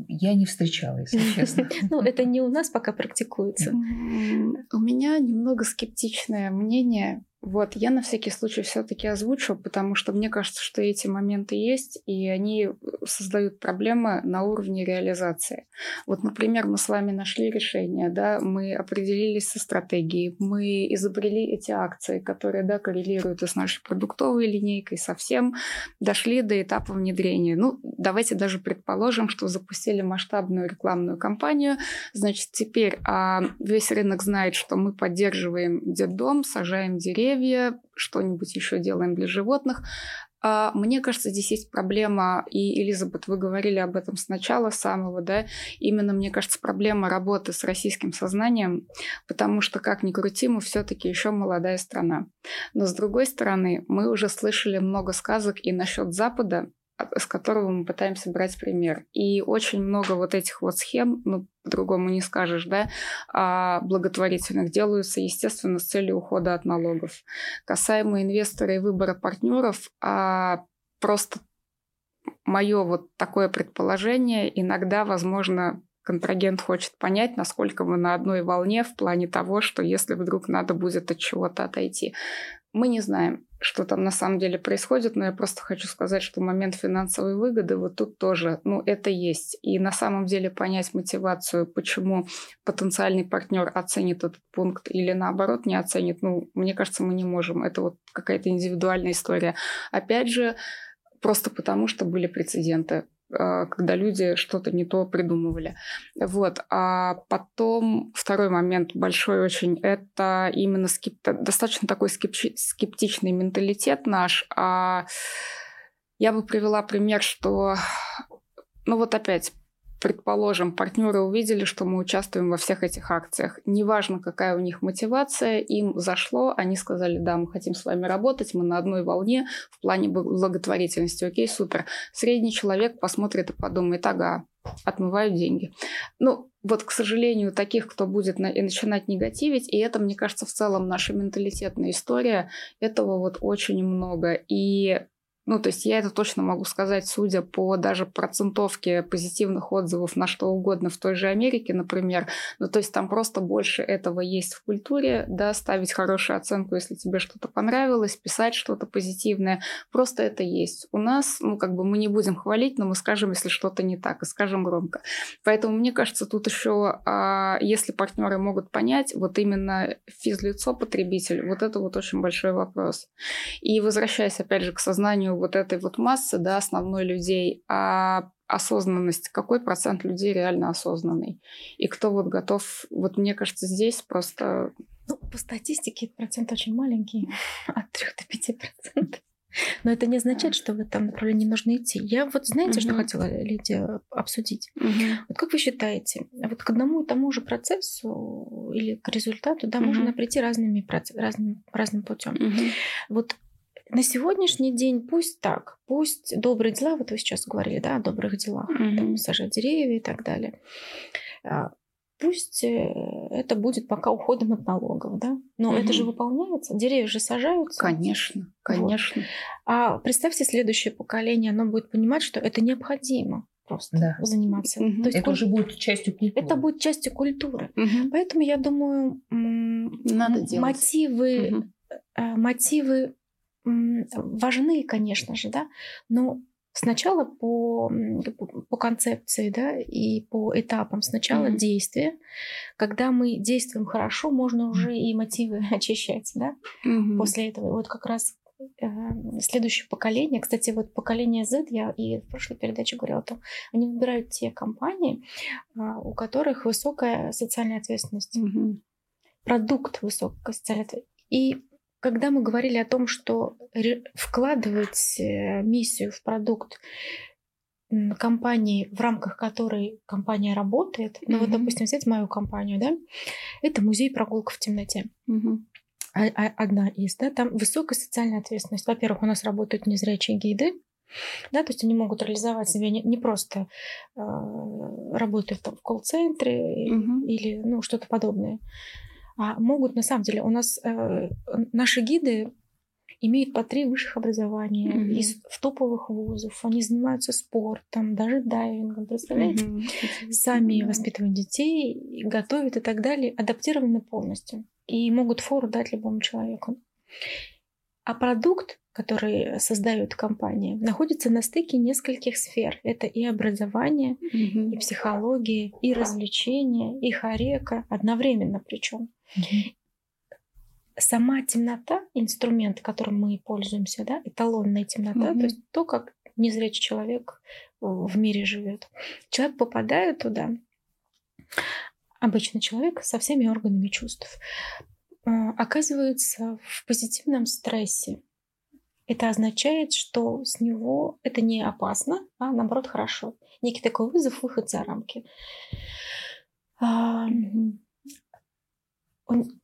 Speaker 4: я не встречала, если [laughs] честно.
Speaker 2: Ну, это не у нас пока практикуется.
Speaker 1: У меня немного скептичное мнение вот, я на всякий случай все-таки озвучу, потому что мне кажется, что эти моменты есть, и они э, создают проблемы на уровне реализации. Вот, например, мы с вами нашли решение, да, мы определились со стратегией, мы изобрели эти акции, которые, да, коррелируют и с нашей продуктовой линейкой, совсем дошли до этапа внедрения. Ну, давайте даже предположим, что запустили масштабную рекламную кампанию, значит, теперь а, весь рынок знает, что мы поддерживаем детдом, сажаем деревья, деревья, что-нибудь еще делаем для животных. А мне кажется, здесь есть проблема, и, Элизабет, вы говорили об этом сначала самого, да, именно, мне кажется, проблема работы с российским сознанием, потому что, как ни крути, мы все-таки еще молодая страна. Но, с другой стороны, мы уже слышали много сказок и насчет Запада, с которого мы пытаемся брать пример. И очень много вот этих вот схем, ну, по-другому не скажешь, да, а благотворительных делаются, естественно, с целью ухода от налогов. Касаемо инвестора и выбора партнеров, а просто мое вот такое предположение, иногда, возможно, контрагент хочет понять, насколько мы на одной волне в плане того, что если вдруг надо будет от чего-то отойти. Мы не знаем, что там на самом деле происходит, но я просто хочу сказать, что момент финансовой выгоды вот тут тоже, ну, это есть. И на самом деле понять мотивацию, почему потенциальный партнер оценит этот пункт или наоборот не оценит, ну, мне кажется, мы не можем. Это вот какая-то индивидуальная история. Опять же, просто потому, что были прецеденты. А, когда люди что-то не то придумывали. Вот. А потом второй момент большой очень, это именно скепти... достаточно такой скепти... скептичный менталитет наш. А я бы привела пример, что ну вот опять предположим, партнеры увидели, что мы участвуем во всех этих акциях. Неважно, какая у них мотивация, им зашло, они сказали, да, мы хотим с вами работать, мы на одной волне в плане благотворительности. Окей, супер. Средний человек посмотрит и подумает, ага, отмывают деньги. Ну, вот, к сожалению, таких, кто будет на, и начинать негативить, и это, мне кажется, в целом наша менталитетная история, этого вот очень много. И ну, то есть я это точно могу сказать, судя по даже процентовке позитивных отзывов на что угодно в той же Америке, например. Ну, то есть там просто больше этого есть в культуре, да, ставить хорошую оценку, если тебе что-то понравилось, писать что-то позитивное. Просто это есть. У нас, ну, как бы мы не будем хвалить, но мы скажем, если что-то не так, и скажем громко. Поэтому мне кажется, тут еще, а, если партнеры могут понять, вот именно физлицо, потребитель, вот это вот очень большой вопрос. И возвращаясь опять же к сознанию вот этой вот массы, да, основной людей, а осознанность, какой процент людей реально осознанный, и кто вот готов, вот мне кажется, здесь просто...
Speaker 2: Ну, по статистике этот процент очень маленький, [laughs] от 3 до 5 процентов. Но это не означает, что в этом направлении нужно идти. Я вот знаете, uh-huh. что хотела, Лидия, обсудить? Uh-huh. Вот как вы считаете, вот к одному и тому же процессу или к результату, да, uh-huh. можно прийти разными, разным, разным путем. Uh-huh. Вот на сегодняшний день пусть так, пусть добрые дела, вот вы сейчас говорили, да, о добрых делах, mm-hmm. там, сажать деревья и так далее. А, пусть э, это будет пока уходом от налогов, да, но mm-hmm. это же выполняется, деревья же сажаются.
Speaker 1: Конечно, конечно. Вот.
Speaker 2: А представьте, следующее поколение, оно будет понимать, что это необходимо просто да. заниматься.
Speaker 4: Угу. То есть это куль... уже будет частью культуры.
Speaker 2: Это будет частью культуры. Угу. Поэтому я думаю,
Speaker 1: надо делать.
Speaker 2: мотивы угу э, мотивы важны, конечно же, да, но сначала по, по концепции, да, и по этапам. Сначала mm-hmm. действие. Когда мы действуем хорошо, можно уже и мотивы [laughs] очищать, да, mm-hmm. после этого. вот как раз э, следующее поколение, кстати, вот поколение Z, я и в прошлой передаче говорила о том, они выбирают те компании, а, у которых высокая социальная ответственность. Mm-hmm. Продукт высокой социальной ответственности. И когда мы говорили о том, что вкладывать э, миссию в продукт компании, в рамках которой компания работает, mm-hmm. ну вот, допустим, взять мою компанию, да, это музей прогулка в темноте. Mm-hmm. Одна из, да, там высокая социальная ответственность. Во-первых, у нас работают незрячие гиды, да, то есть они могут реализовать себя не, не просто э, работая там, в колл-центре mm-hmm. или ну, что-то подобное, а могут на самом деле у нас э, наши гиды имеют по три высших образования mm-hmm. из в топовых вузов, они занимаются спортом, даже дайвингом, представляете? Mm-hmm. Сами mm-hmm. воспитывают детей, готовят и так далее, адаптированы полностью и могут фору дать любому человеку. А продукт, который создают компании, находится на стыке нескольких сфер. Это и образование, mm-hmm. и психология, и развлечения, и хорека одновременно причем. Сама темнота, инструмент, которым мы пользуемся, да, эталонная темнота, то есть то, как незрячий человек в мире живет. Человек попадает туда, обычный человек со всеми органами чувств, оказывается в позитивном стрессе. Это означает, что с него это не опасно, а наоборот хорошо. Некий такой вызов, выход за рамки. А, он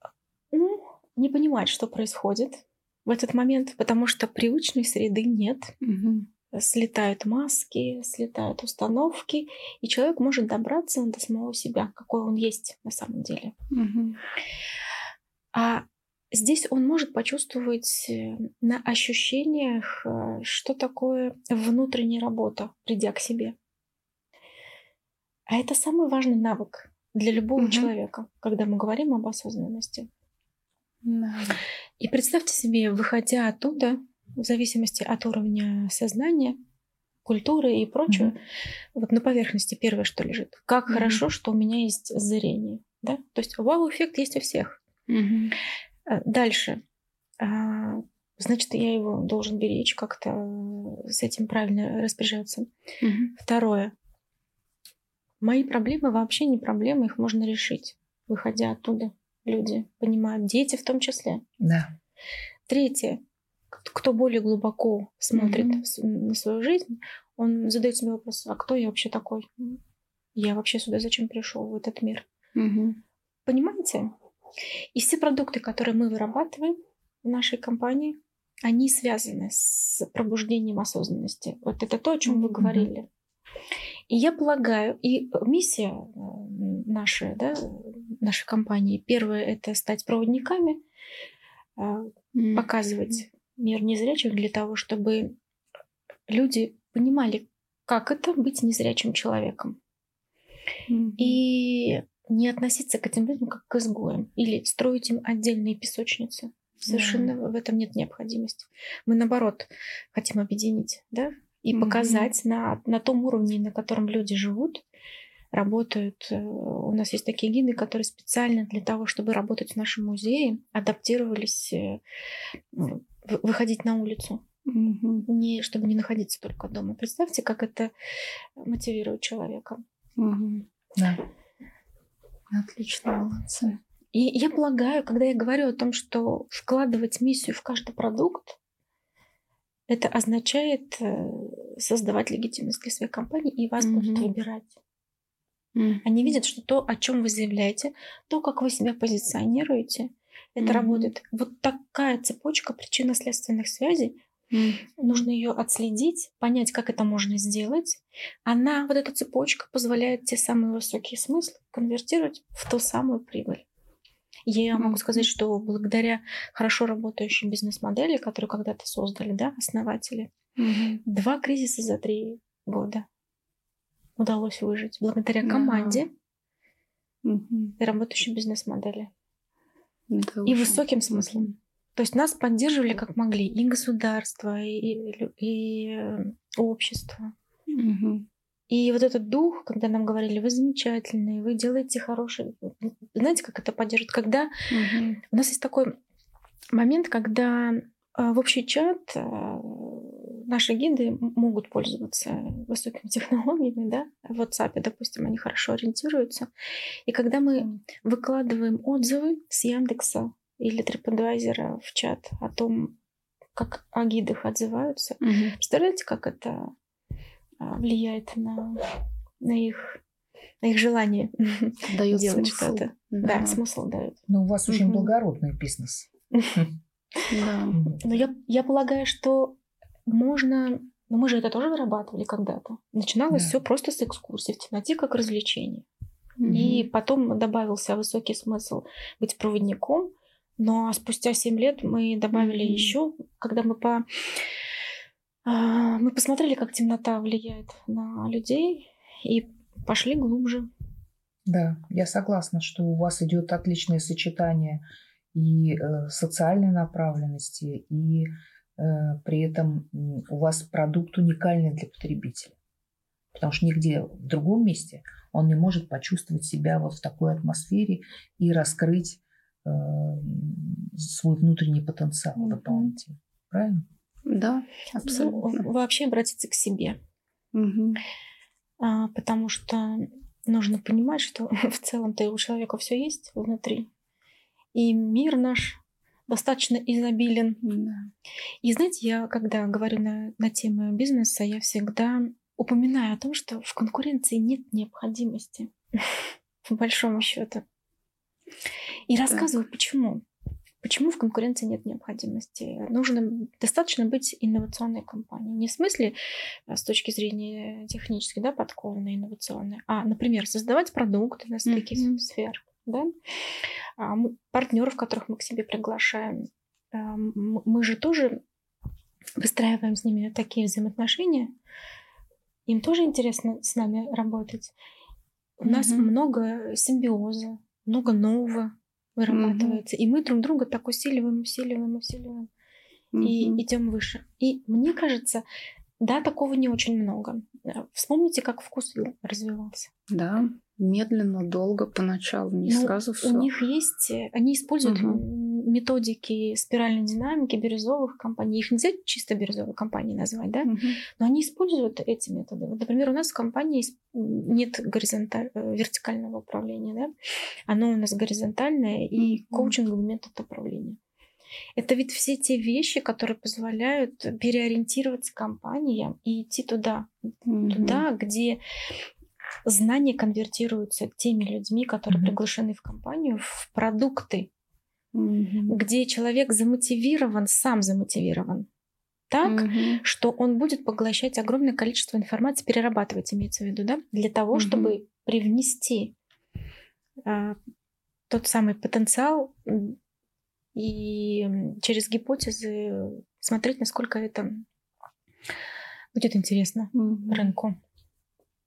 Speaker 2: не понимает, что происходит в этот момент, потому что привычной среды нет. Угу. Слетают маски, слетают установки, и человек может добраться до самого себя, какой он есть на самом деле. Угу. А здесь он может почувствовать э, на ощущениях, э, что такое внутренняя работа, придя к себе. А это самый важный навык для любого угу. человека, когда мы говорим об осознанности. Да. И представьте себе, выходя оттуда, в зависимости от уровня сознания, культуры и прочего, угу. вот на поверхности первое, что лежит. Как угу. хорошо, что у меня есть зрение. Да? То есть вау-эффект есть у всех. Угу. Дальше. А, значит, я его должен беречь, как-то с этим правильно распоряжаться. Угу. Второе. Мои проблемы вообще не проблемы, их можно решить, выходя оттуда. Люди понимают, дети в том числе.
Speaker 4: Да.
Speaker 2: Третье. Кто более глубоко смотрит mm-hmm. на свою жизнь, он задает себе вопрос, а кто я вообще такой? Я вообще сюда зачем пришел, в этот мир? Mm-hmm. Понимаете? И все продукты, которые мы вырабатываем в нашей компании, они связаны с пробуждением осознанности. Вот это то, о чем mm-hmm. вы говорили. И я полагаю, и миссия э, нашей, да, нашей компании, первое это стать проводниками, mm-hmm. показывать мир незрячих для того, чтобы люди понимали, как это быть незрячим человеком. Mm-hmm. И не относиться к этим людям как к изгоям или строить им отдельные песочницы. Совершенно yeah. в этом нет необходимости. Мы наоборот хотим объединить, да, и mm-hmm. показать на, на том уровне, на котором люди живут, работают. Э, у нас есть такие гиды, которые специально для того, чтобы работать в нашем музее, адаптировались э, выходить на улицу. Mm-hmm. Не, чтобы не находиться только дома. Представьте, как это мотивирует человека.
Speaker 1: Mm-hmm. Да. Отлично, молодцы.
Speaker 2: И я полагаю, когда я говорю о том, что вкладывать миссию в каждый продукт, это означает э, создавать легитимность для своей компании, и вас mm-hmm. будут выбирать. Mm-hmm. Они видят, что то, о чем вы заявляете, то, как вы себя позиционируете, это mm-hmm. работает. Вот такая цепочка причинно-следственных связей. Mm-hmm. Нужно ее отследить, понять, как это можно сделать. Она, вот эта цепочка, позволяет те самые высокие смыслы конвертировать в ту самую прибыль. Я могу сказать, что благодаря хорошо работающей бизнес-модели, которую когда-то создали, да, основатели, mm-hmm. два кризиса за три года удалось выжить благодаря команде mm-hmm. и работающей бизнес-модели. Это и высоким смыслом. То есть нас поддерживали как могли и государство, и, и, э, общество.
Speaker 1: Мгм.
Speaker 2: И вот этот дух, когда нам говорили, вы замечательные, вы делаете хорошие... Знаете, как это поддерживает? Когда
Speaker 1: Мгм.
Speaker 2: у нас есть такой момент, когда э, в общий чат э, наши гиды могут пользоваться высокими [laughs] технологиями, да, в WhatsApp, допустим, они хорошо ориентируются. И когда мы выкладываем отзывы с Яндекса или TripAdvisor в чат о том, как о гидах отзываются,
Speaker 1: Мгм.
Speaker 2: представляете, как это а, влияет на, на их на их желание
Speaker 1: Дает [laughs]
Speaker 2: делать
Speaker 1: смысл.
Speaker 2: что-то. Да, смысл дает.
Speaker 4: Но у вас очень благородный бизнес.
Speaker 1: Да. [laughs]
Speaker 2: Но я, я полагаю, что можно... Но мы же это тоже вырабатывали когда-то. Начиналось
Speaker 4: Да.
Speaker 2: все просто с экскурсий в темноте как развлечение. И потом добавился высокий смысл быть проводником. Но спустя 7 лет мы добавили
Speaker 1: Мгм.
Speaker 2: еще, когда мы по а, мы посмотрели, как темнота влияет на людей, и пошли глубже.
Speaker 4: Да, я согласна, что у вас идет отличное сочетание и э, социальной направленности, и э, при этом у вас продукт уникальный для потребителя. Потому что нигде в другом месте он не может почувствовать себя вот в такой атмосфере и раскрыть свой внутренний потенциал
Speaker 2: Мгм.
Speaker 4: дополнительно. Правильно?
Speaker 1: Да,
Speaker 2: Ну,
Speaker 1: абсолютно.
Speaker 2: вообще обратиться к себе.
Speaker 1: Мгм.
Speaker 2: А, потому что нужно понимать, что [laughs] в целом-то у человека все есть внутри. И мир наш достаточно изобилен.
Speaker 1: Да.
Speaker 2: И знаете, я когда говорю на, на тему бизнеса, я всегда упоминаю о том, что в конкуренции нет необходимости, [laughs] по большому счету. И рассказываю, почему. Почему в конкуренции нет необходимости? Нужно достаточно быть инновационной компанией. Не в смысле э, с точки зрения технической, да, подкованной, инновационной, а, например, создавать продукты на стыке
Speaker 1: Мгм.
Speaker 2: сфер, да, партнеров, которых мы к себе приглашаем. А, Мы же тоже выстраиваем с ними такие взаимоотношения. Им тоже интересно с нами работать. У нас
Speaker 1: Мгм.
Speaker 2: много симбиоза, много нового вырабатывается. И мы друг друга так усиливаем, усиливаем, усиливаем. И
Speaker 1: Мгм.
Speaker 2: идем выше. И мне кажется, да, такого не очень много. Э, Вспомните, как вкус развивался.
Speaker 1: Да, медленно, долго, поначалу, не
Speaker 2: Ну,
Speaker 1: сразу все.
Speaker 2: У них есть, э, они используют
Speaker 1: Мгм.
Speaker 2: Методики спиральной динамики бирюзовых компаний. Их нельзя чисто бирюзовые компании назвать, да? Но они используют эти методы. Вот, например, у нас в компании нет горизонталь... э, вертикального управления, да? Оно у нас горизонтальное и
Speaker 1: Мгм.
Speaker 2: коучинговый метод управления. Это ведь все те вещи, которые позволяют переориентироваться компаниям и идти туда, туда, где знания конвертируются теми людьми, которые
Speaker 4: Мгм.
Speaker 2: приглашены в компанию, в продукты,
Speaker 1: Мгм.
Speaker 2: где человек замотивирован, сам замотивирован так,
Speaker 1: Мгм.
Speaker 2: что он будет поглощать огромное количество информации, перерабатывать, имеется в виду, да, для того,
Speaker 1: Мгм.
Speaker 2: чтобы привнести а, тот самый потенциал и через гипотезы смотреть, насколько это будет интересно
Speaker 1: Мгм.
Speaker 2: рынку.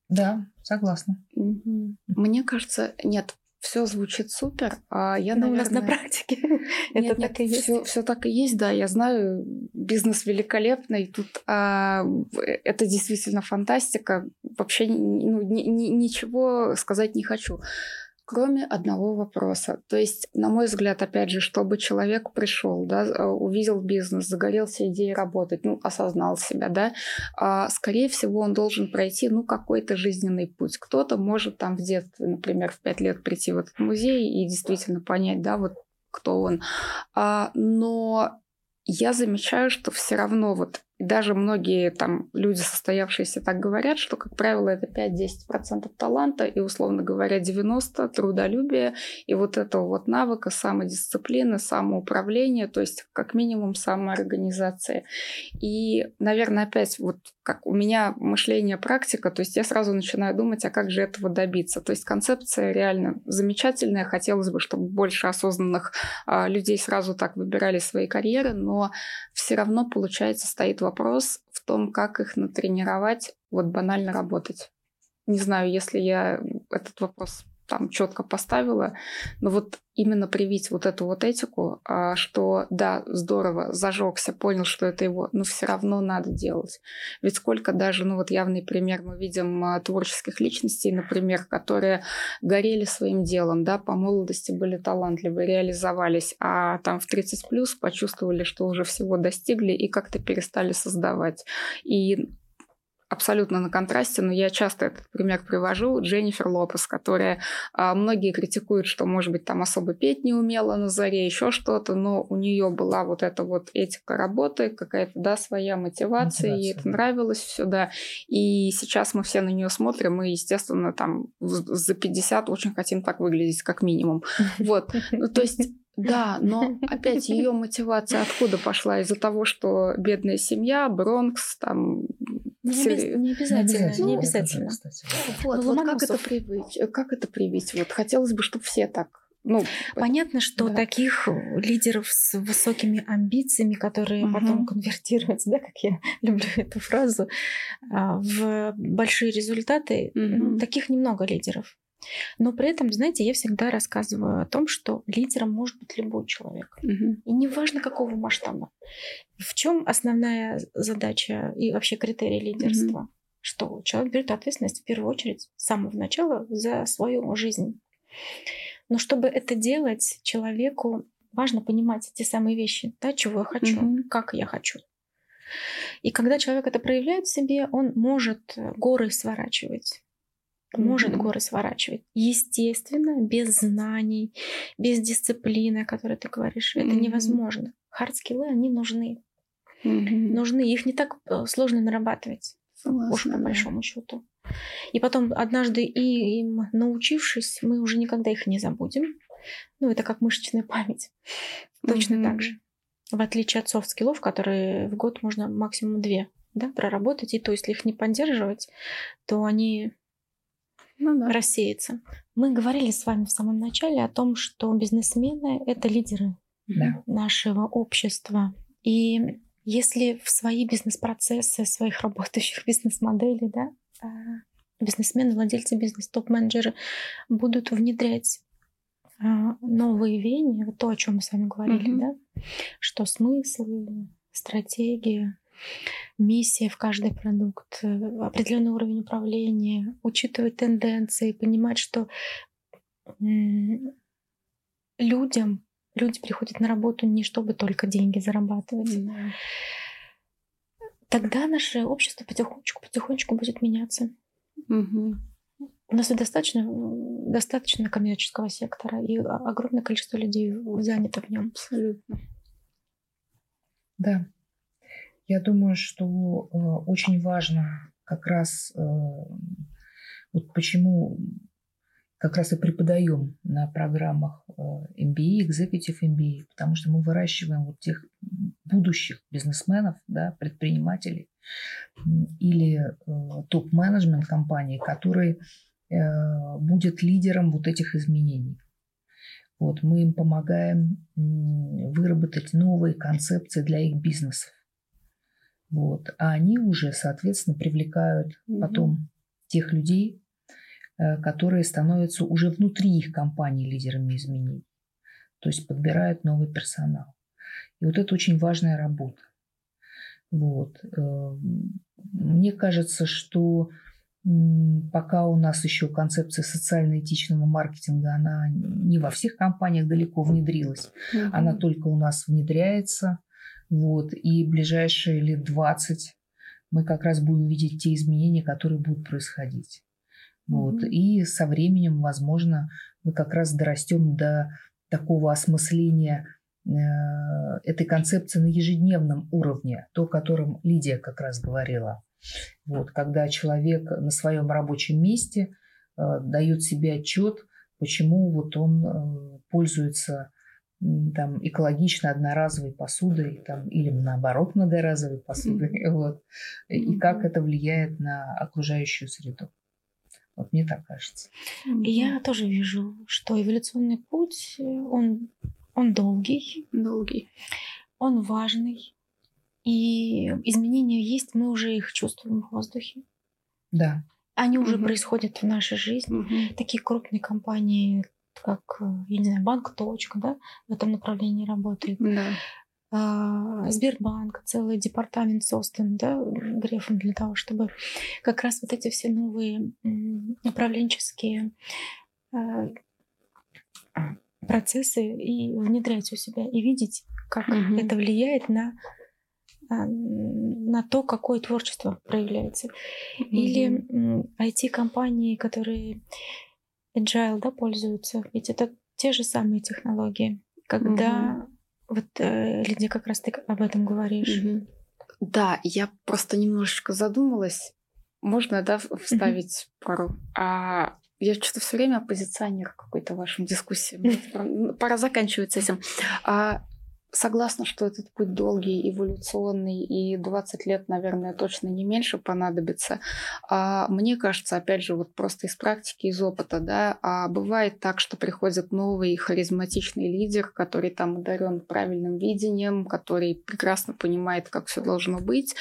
Speaker 4: Да, согласна.
Speaker 1: Мгм. Мне кажется, нет, все звучит супер, а я,
Speaker 2: Но у нас на
Speaker 1: наверное...
Speaker 2: практике [laughs] это
Speaker 1: нет,
Speaker 2: так и есть.
Speaker 1: Все, все так и есть, да. Я знаю, бизнес великолепный. Тут а, в- это действительно фантастика. Вообще ну, ни- ни- ничего сказать не хочу. Кроме одного вопроса. То есть, на мой взгляд, опять же, чтобы человек пришел, да, э, увидел бизнес, загорелся идеей работать, ну, осознал себя, да, а, скорее всего, он должен пройти, ну, какой-то жизненный путь. Кто-то может там в детстве, например, в пять лет прийти в этот музей и действительно понять, да, вот кто он. А, но я замечаю, что все равно вот даже многие там люди, состоявшиеся, так говорят, что, как правило, это 5-10% таланта и, условно говоря, 90% трудолюбия и вот этого вот навыка самодисциплины, самоуправления, то есть как минимум самоорганизации. И, наверное, опять вот как у меня мышление практика, то есть я сразу начинаю думать, а как же этого добиться. То есть концепция реально замечательная. Хотелось бы, чтобы больше осознанных а, людей сразу так выбирали свои карьеры, но все равно, получается, стоит вопрос в том, как их натренировать, вот банально работать. Не знаю, если я этот вопрос там четко поставила, но вот именно привить вот эту вот этику, а, что да, здорово, зажегся, понял, что это его, но все равно надо делать. Ведь сколько даже, ну вот явный пример мы видим а, творческих личностей, например, которые горели своим делом, да, по молодости были талантливы, реализовались, а там в 30 плюс почувствовали, что уже всего достигли и как-то перестали создавать. И абсолютно на контрасте, но я часто этот пример привожу. Дженнифер Лопес, которая а, многие критикуют, что, может быть, там особо петь не умела на заре, еще что-то, но у нее была вот эта вот этика работы, какая-то, да, своя мотивация, мотивация. ей это нравилось все, да. И сейчас мы все на нее смотрим, и, естественно, там за 50 очень хотим так выглядеть, как минимум. Вот. Ну, то есть да, но опять ее мотивация откуда пошла? Из-за того, что бедная семья, Бронкс, там
Speaker 2: не, без, не обязательно,
Speaker 1: ну,
Speaker 2: не обязательно.
Speaker 1: Вот, вот как это привить? Как это привить? Вот хотелось бы, чтобы все так ну,
Speaker 2: Понятно, что да. таких лидеров с высокими амбициями, которые угу. потом конвертируются, да, как я [laughs] люблю эту фразу, а, в большие результаты, угу. таких немного лидеров. Но при этом, знаете, я всегда рассказываю о том, что лидером может быть любой человек. Угу. И неважно, какого масштаба. В чем основная задача и вообще критерий лидерства? Угу. Что человек берет ответственность в первую очередь с самого начала за свою жизнь. Но чтобы это делать, человеку важно понимать эти самые вещи, да, чего я хочу, угу. как я хочу. И когда человек это проявляет в себе, он может горы сворачивать может mm-hmm. горы сворачивать. Естественно, без знаний, без дисциплины, о которой ты говоришь, mm-hmm. это невозможно. Хардскиллы, они нужны. Mm-hmm. Нужны. Их не так э, сложно нарабатывать. Согласна, уж по большому счету. И потом, однажды им научившись, мы уже никогда их не забудем. Ну, это как мышечная память. Точно mm-hmm. так же. В отличие от софт-скиллов, которые в год можно максимум две да, проработать. И то, если их не поддерживать, то они ну, да. рассеется. Мы говорили с вами в самом начале о том, что бизнесмены — это лидеры да. нашего общества. И если в свои бизнес-процессы, своих работающих [laughs] бизнес-моделей, да, а, бизнесмены, владельцы бизнеса, топ-менеджеры будут внедрять а, новые веяния, то, о чем мы с вами говорили, mm-hmm. да, что смыслы, стратегия, миссия в каждый продукт, э, определенный уровень управления, учитывать тенденции, понимать, что людям люди приходят на работу не чтобы только деньги зарабатывать. Mm-hmm. Тогда наше общество потихонечку, потихонечку будет меняться. Mm-hmm. У нас достаточно, достаточно коммерческого сектора, и огромное количество людей занято в нем.
Speaker 1: Абсолютно.
Speaker 4: Да. Я думаю, что э, очень важно как раз э, вот почему как раз и преподаем на программах э, MBA, Executive MBA, потому что мы выращиваем вот тех будущих бизнесменов, да, предпринимателей или топ-менеджмент компании, который будет лидером вот этих изменений. Вот, мы им помогаем выработать новые концепции для их бизнесов. Вот. А они уже, соответственно, привлекают mm потом тех людей, э, которые становятся уже внутри их компании лидерами изменений. То есть подбирают новый персонал. И вот это очень важная работа. Вот. Э, мне кажется, что пока у нас еще концепция социально-этичного маркетинга, она не во всех компаниях далеко внедрилась. mm Она только у нас внедряется. Вот. И ближайшие лет 20 мы как раз будем видеть те изменения, которые будут происходить. Вот. Mm-hmm. И со временем, возможно, мы как раз дорастем до такого осмысления э, этой концепции на ежедневном уровне, то, о котором Лидия как раз говорила. Вот, когда человек на своем рабочем месте э, дает себе отчет, почему вот он э, пользуется там, экологично одноразовой посудой там, или наоборот многоразовой посудой. Mm-hmm. [laughs] Вот. И как это влияет на окружающую среду. Вот мне так кажется.
Speaker 2: Я тоже вижу, что эволюционный путь, он, он долгий.
Speaker 1: Долгий.
Speaker 2: Он важный. И изменения есть, мы уже их чувствуем в воздухе.
Speaker 4: Да.
Speaker 2: Они уже происходят в нашей жизни. Такие крупные компании, как, я не знаю, банк «Точка», да, в этом направлении работает.
Speaker 1: Да.
Speaker 2: А, Сбербанк, целый департамент создан да, Грефом для того, чтобы как раз вот эти все новые управленческие а, процессы и внедрять у себя и видеть, как угу. это влияет на а, на то, какое творчество проявляется. Или IT-компании, которые agile да, пользуются, ведь это те же самые технологии. Когда mm-hmm. вот, э, Лидия, как раз ты об этом говоришь.
Speaker 1: Mm-hmm. Да, я просто немножечко задумалась. Можно, да, вставить mm-hmm. пару? А я что-то все время оппозиционер какой-то вашим дискуссиям. [laughs] Пора заканчивать с этим. А Согласна, что этот путь долгий, эволюционный, и 20 лет, наверное, точно не меньше понадобится. А мне кажется, опять же, вот просто из практики, из опыта, да, а бывает так, что приходит новый харизматичный лидер, который там одарен правильным видением, который прекрасно понимает, как все должно быть,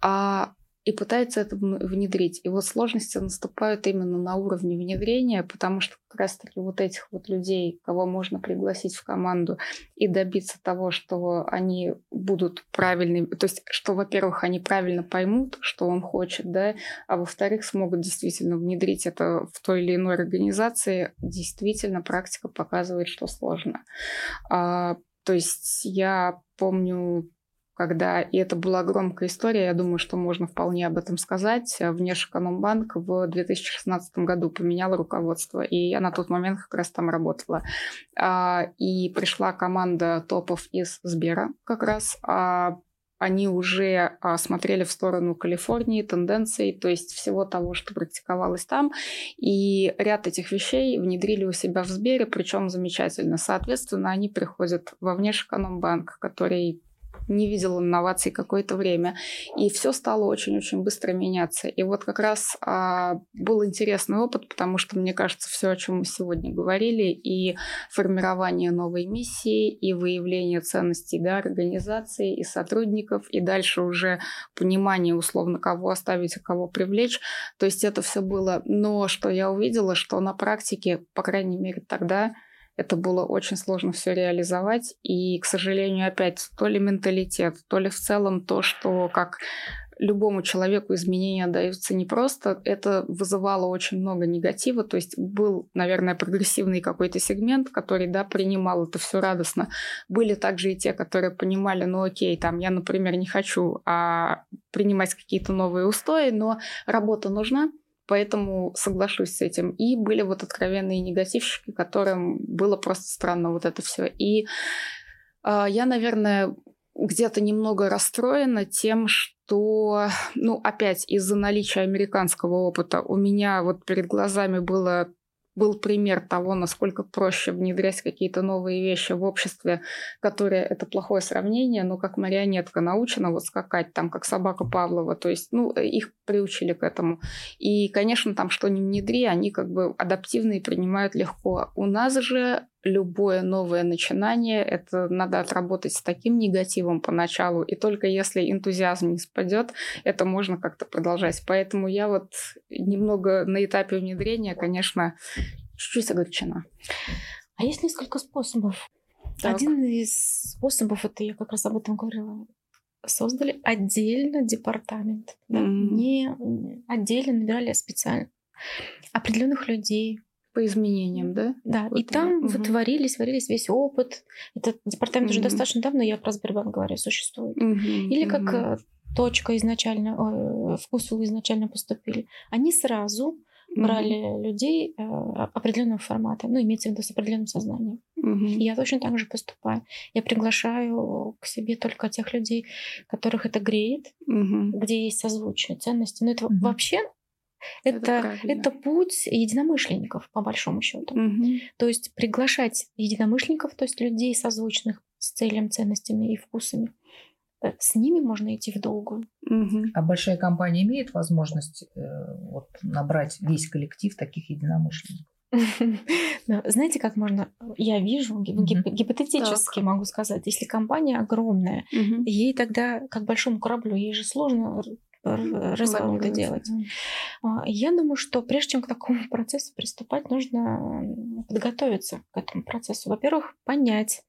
Speaker 1: а и пытается это внедрить. И вот сложности наступают именно на уровне внедрения, потому что как раз-таки вот этих вот людей, кого можно пригласить в команду и добиться того, что они будут правильными, то есть, что, во-первых, они правильно поймут, что он хочет, да, а во-вторых, смогут действительно внедрить это в той или иной организации, действительно практика показывает, что сложно. А, то есть я помню когда, и это была громкая история, я думаю, что можно вполне об этом сказать, Внешэкономбанк в 2016 году поменял руководство, и я на тот момент как раз там работала. А, и пришла команда топов из Сбера как раз, а, они уже а, смотрели в сторону Калифорнии, тенденций, то есть всего того, что практиковалось там. И ряд этих вещей внедрили у себя в Сбере, причем замечательно. Соответственно, они приходят во Внешэкономбанк, который не видел инноваций какое-то время. И все стало очень-очень быстро меняться. И вот как раз а, был интересный опыт, потому что, мне кажется, все, о чем мы сегодня говорили, и формирование новой миссии, и выявление ценностей да, организации, и сотрудников, и дальше уже понимание, условно, кого оставить, а кого привлечь. То есть это все было. Но что я увидела, что на практике, по крайней мере тогда, это было очень сложно все реализовать. И, к сожалению, опять то ли менталитет, то ли в целом то, что как любому человеку изменения даются непросто. Это вызывало очень много негатива. То есть был, наверное, прогрессивный какой-то сегмент, который, да, принимал это все радостно. Были также и те, которые понимали, ну окей, там я, например, не хочу а, принимать какие-то новые устои, но работа нужна, Поэтому соглашусь с этим. И были вот откровенные негативщики, которым было просто странно вот это все. И э, я, наверное, где-то немного расстроена тем, что, ну, опять из-за наличия американского опыта у меня вот перед глазами было был пример того, насколько проще внедрять какие-то новые вещи в обществе, которые это плохое сравнение, но как марионетка научена вот скакать там, как собака Павлова, то есть, ну, их приучили к этому. И, конечно, там что ни внедри, они как бы адаптивные принимают легко. У нас же любое новое начинание, это надо отработать с таким негативом поначалу, и только если энтузиазм не спадет, это можно как-то продолжать. Поэтому я вот немного на этапе внедрения, конечно, чуть-чуть огорчена.
Speaker 2: А есть несколько способов. Так. Один из способов, это я как раз об этом говорила, создали отдельно департамент. Да? Mm-hmm. Не отдельно набирали специально определенных людей,
Speaker 1: по изменениям, да?
Speaker 2: Да, вот и там угу. вот варились, варились весь опыт. Этот департамент угу. уже достаточно давно, я про Сбербанк говорю, существует. Угу. Или как угу. точка изначально, о, вкусу изначально поступили. Они сразу брали mm людей э, определенного формата, ну, имеется в виду с определенным сознанием. mm И я точно так же поступаю. Я приглашаю к себе только тех людей, которых это греет, mm где есть созвучие ценности. Но это mm вообще это, это, это путь единомышленников, по большому счету. Угу. То есть приглашать единомышленников, то есть людей созвучных с целями, ценностями и вкусами. Э, с ними можно идти в долгую.
Speaker 4: Угу. А большая компания имеет возможность э, вот, набрать весь коллектив таких единомышленников? [laughs]
Speaker 2: Знаете, как можно, я вижу, гипотетически так. могу сказать, если компания огромная, угу. ей тогда, как большому кораблю, ей же сложно развалом это делать. А, я думаю, что прежде чем к такому [laughs] процессу приступать, нужно подготовиться к этому процессу. Во-первых, понять,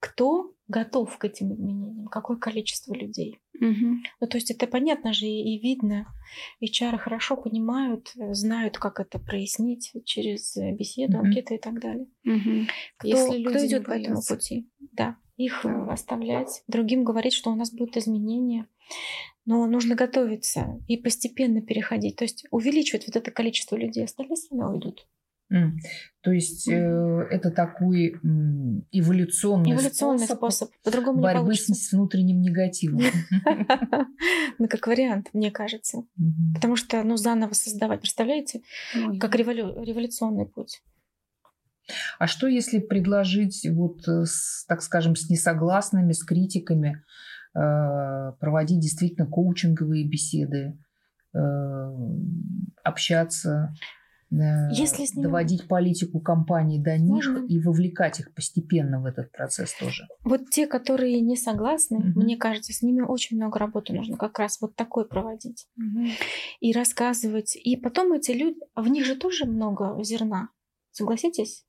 Speaker 2: кто готов к этим изменениям, какое количество людей. Угу. Ну, то есть это понятно же и, и видно. HR хорошо понимают, знают, как это прояснить через беседу, угу. анкеты и так далее. Угу. Кто, Если люди кто идет по этому пути? Да, их да. оставлять, другим говорить, что у нас будут изменения. Но нужно готовиться и постепенно переходить. То есть увеличивать вот это количество людей, остальные сами уйдут.
Speaker 4: Mm. То есть э, это такой м, эволюционный,
Speaker 2: эволюционный способ, способ. По-другому
Speaker 4: борьбы с, с внутренним негативом. [laughs]
Speaker 2: Ну, как вариант, мне кажется. Потому что, ну, заново создавать, представляете, как революционный путь.
Speaker 4: А что если предложить, вот, э, так скажем, с несогласными, с критиками, э, проводить действительно коучинговые беседы, общаться если с ним... доводить политику компании до них Можно. и вовлекать их постепенно в этот процесс тоже.
Speaker 2: Вот те, которые не согласны, угу. мне кажется, с ними очень много работы нужно как раз вот такой проводить угу. и рассказывать. И потом эти люди, в них же тоже много зерна, согласитесь?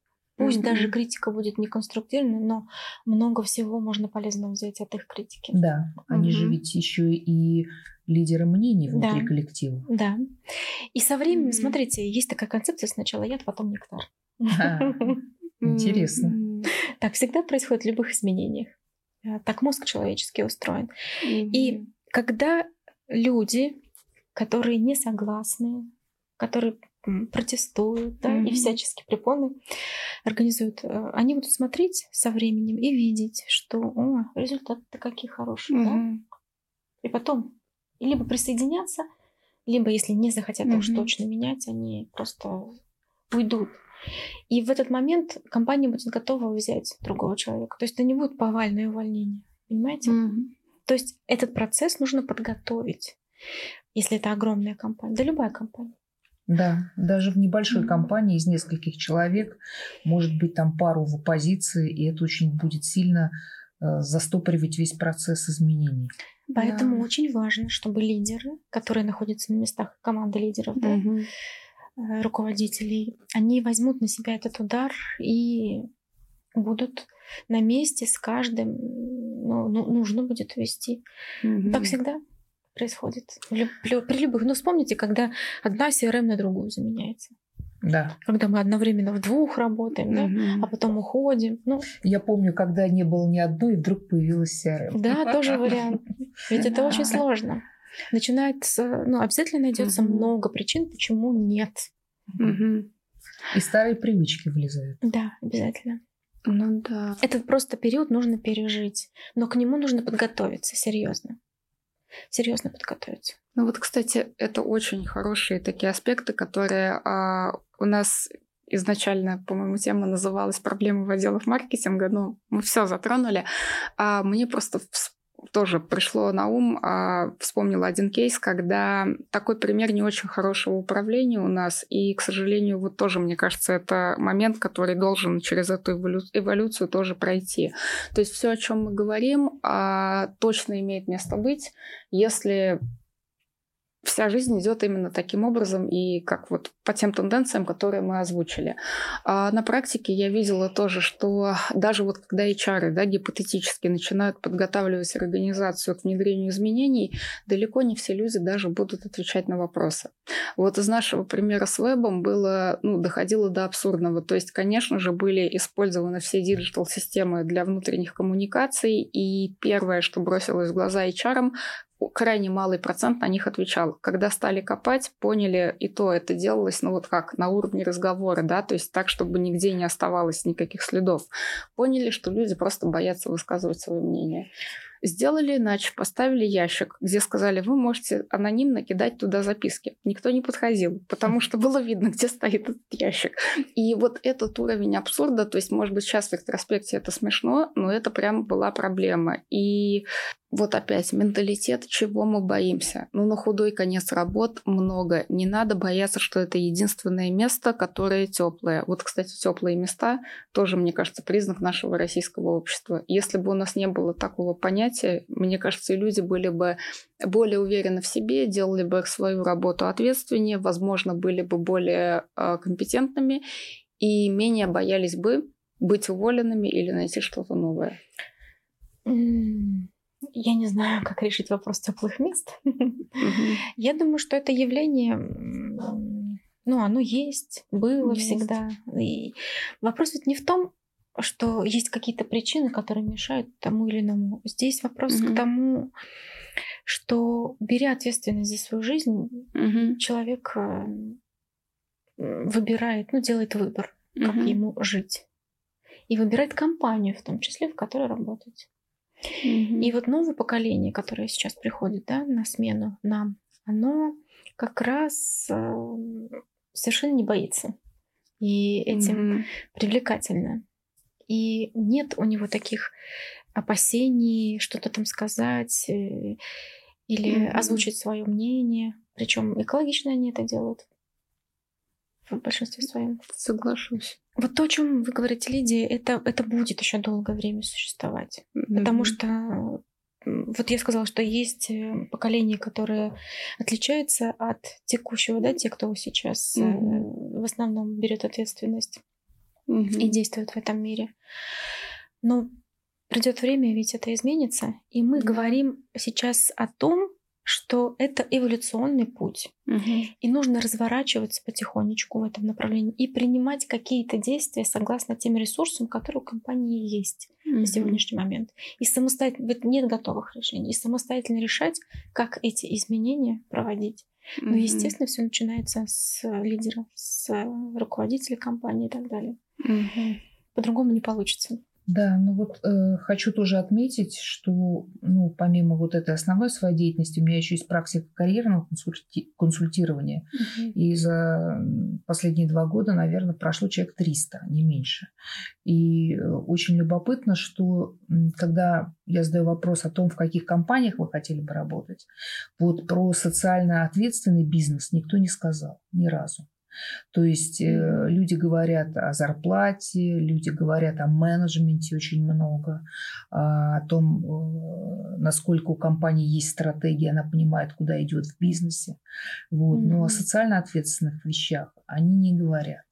Speaker 2: Пусть mm-hmm. даже критика будет неконструктивной, но много всего можно полезного взять от их критики.
Speaker 4: Да, они mm-hmm. же ведь еще и лидеры мнений внутри
Speaker 2: да.
Speaker 4: коллектива.
Speaker 2: Да. И со временем, mm-hmm. смотрите, есть такая концепция сначала яд, потом нектар. [laughs]
Speaker 4: Интересно.
Speaker 2: Так всегда происходит в любых изменениях. Э, так мозг человеческий устроен. И когда люди, которые не согласны, которые протестуют, да, mm-hmm. и всячески препоны организуют, э, они будут смотреть со временем и видеть, что о, результаты-то какие хорошие, mm-hmm. да? И потом либо присоединяться, либо, если не захотят mm-hmm. уж точно менять, они просто уйдут. И в этот момент компания будет готова взять другого человека. То есть это не будет повальное увольнение. Понимаете? Mm-hmm. То есть этот процесс нужно подготовить, если это огромная компания. Да любая компания.
Speaker 4: Да, даже в небольшой компании из нескольких человек может быть там пару в оппозиции, и это очень будет сильно э, застопоривать весь процесс изменений.
Speaker 2: Поэтому да. очень важно, чтобы лидеры, которые находятся на местах команды лидеров, да, э, руководителей, они возьмут на себя этот удар и будут на месте с каждым. Ну, ну, нужно будет вести. Угу. Так всегда происходит. При любых. Ну, вспомните, когда одна CRM на другую заменяется.
Speaker 4: Да.
Speaker 2: Когда мы одновременно в двух работаем, да, а потом уходим. Ну.
Speaker 4: Я помню, когда не было ни одной, и вдруг появилась CRM.
Speaker 2: Да, тоже вариант. Ведь это очень [laughs] сложно. Начинается, ну, обязательно найдется много причин, почему нет.
Speaker 4: И старые привычки влезают.
Speaker 2: Да, обязательно.
Speaker 1: Ну да.
Speaker 2: Этот просто период нужно пережить, но к нему нужно подготовиться серьезно серьезно подготовиться.
Speaker 1: Ну вот, кстати, это очень хорошие такие аспекты, которые а, у нас изначально, по-моему, тема называлась «Проблемы в отделах маркетинга», но мы все затронули. А мне просто тоже пришло на ум, а, вспомнила один кейс, когда такой пример не очень хорошего управления у нас, и, к сожалению, вот тоже, мне кажется, это момент, который должен через эту эволю- эволюцию тоже пройти. То есть все, о чем мы говорим, а, точно имеет место быть, если вся жизнь идет именно таким образом и как вот по тем тенденциям, которые мы озвучили. А на практике я видела тоже, что даже вот когда HR да, гипотетически начинают подготавливать организацию к внедрению изменений, далеко не все люди даже будут отвечать на вопросы. Вот из нашего примера с вебом было, ну, доходило до абсурдного. То есть, конечно же, были использованы все диджитал-системы для внутренних коммуникаций, и первое, что бросилось в глаза HR, крайне малый процент на них отвечал. Когда стали копать, поняли, и то это делалось, ну вот как, на уровне разговора, да, то есть так, чтобы нигде не оставалось никаких следов. Поняли, что люди просто боятся высказывать свое мнение. Сделали иначе, поставили ящик, где сказали, вы можете анонимно кидать туда записки. Никто не подходил, потому что было видно, где стоит этот ящик. И вот этот уровень абсурда, то есть, может быть, сейчас в ретроспекте это смешно, но это прям была проблема. И вот опять менталитет, чего мы боимся. Ну, на худой конец работ много. Не надо бояться, что это единственное место, которое теплое. Вот, кстати, теплые места тоже, мне кажется, признак нашего российского общества. Если бы у нас не было такого понятия, понятие, мне кажется, люди были бы более уверены в себе, делали бы свою работу ответственнее, возможно, были бы более э, компетентными и менее боялись бы быть уволенными или найти что-то новое.
Speaker 2: Я не знаю, как решить вопрос теплых мест. [laughs] Я думаю, что это явление, ну, оно есть, было есть. всегда. И вопрос ведь не в том, что есть какие-то причины, которые мешают тому или иному. Здесь вопрос угу. к тому, что беря ответственность за свою жизнь, угу. человек э, выбирает, ну, делает выбор, как угу. ему жить. И выбирает компанию, в том числе, в которой работать. Угу. И вот новое поколение, которое сейчас приходит да, на смену нам, оно как раз э, совершенно не боится. И этим угу. привлекательно. И нет у него таких опасений что-то там сказать э, или mm-hmm. озвучить свое мнение. Причем экологично они это делают в большинстве своем.
Speaker 1: Соглашусь.
Speaker 2: Вот то, о чем вы говорите, Лидия, это, это будет еще долгое время существовать. Mm-hmm. Потому что вот я сказала, что есть э, поколение, которое отличается от текущего, да, те, кто сейчас mm-hmm. в основном берет ответственность угу. и действуют в этом мире. Но придет время, ведь это изменится. И мы да. говорим сейчас о том, что это эволюционный путь. Угу. И нужно разворачиваться потихонечку в этом направлении и принимать какие-то действия согласно тем ресурсам, которые у компании есть угу. на сегодняшний момент. И самостоятельно, нет готовых решений, и самостоятельно решать, как эти изменения проводить. Но, естественно, все начинается с лидера, с руководителя компании и так далее. Угу. По-другому не получится.
Speaker 4: Да, ну вот э, хочу тоже отметить, что ну, помимо вот этой основной своей деятельности, у меня еще есть практика карьерного консульти- консультирования. Угу. И за последние два года, наверное, прошло человек 300, не меньше. И э, очень любопытно, что когда я задаю вопрос о том, в каких компаниях вы хотели бы работать, вот про социально ответственный бизнес никто не сказал ни разу. То есть э, люди говорят о зарплате, люди говорят о менеджменте очень много, а, о том, э, насколько у компании есть стратегия, она понимает, куда идет в бизнесе. Вот. Но о социально ответственных вещах они не говорят.